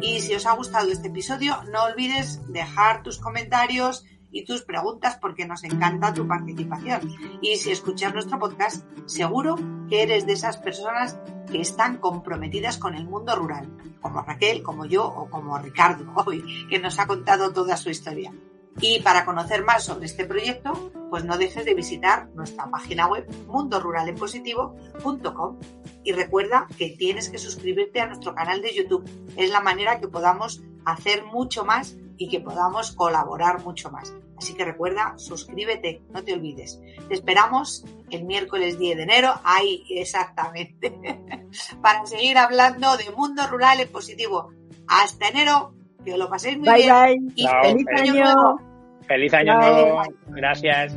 Y si os ha gustado este episodio, no olvides dejar tus comentarios y tus preguntas porque nos encanta tu participación. Y si escuchas nuestro podcast, seguro que eres de esas personas que están comprometidas con el mundo rural, como Raquel, como yo o como Ricardo hoy, que nos ha contado toda su historia. Y para conocer más sobre este proyecto, pues no dejes de visitar nuestra página web mundoruralenpositivo.com y recuerda que tienes que suscribirte a nuestro canal de YouTube. Es la manera que podamos hacer mucho más y que podamos colaborar mucho más. Así que recuerda, suscríbete, no te olvides. Te esperamos el miércoles 10 de enero, ahí exactamente, para seguir hablando de mundo rural en positivo. Hasta enero, que lo paséis muy bye, bien. Bye. Y Chao. feliz año nuevo. Feliz año Bye. nuevo. Gracias.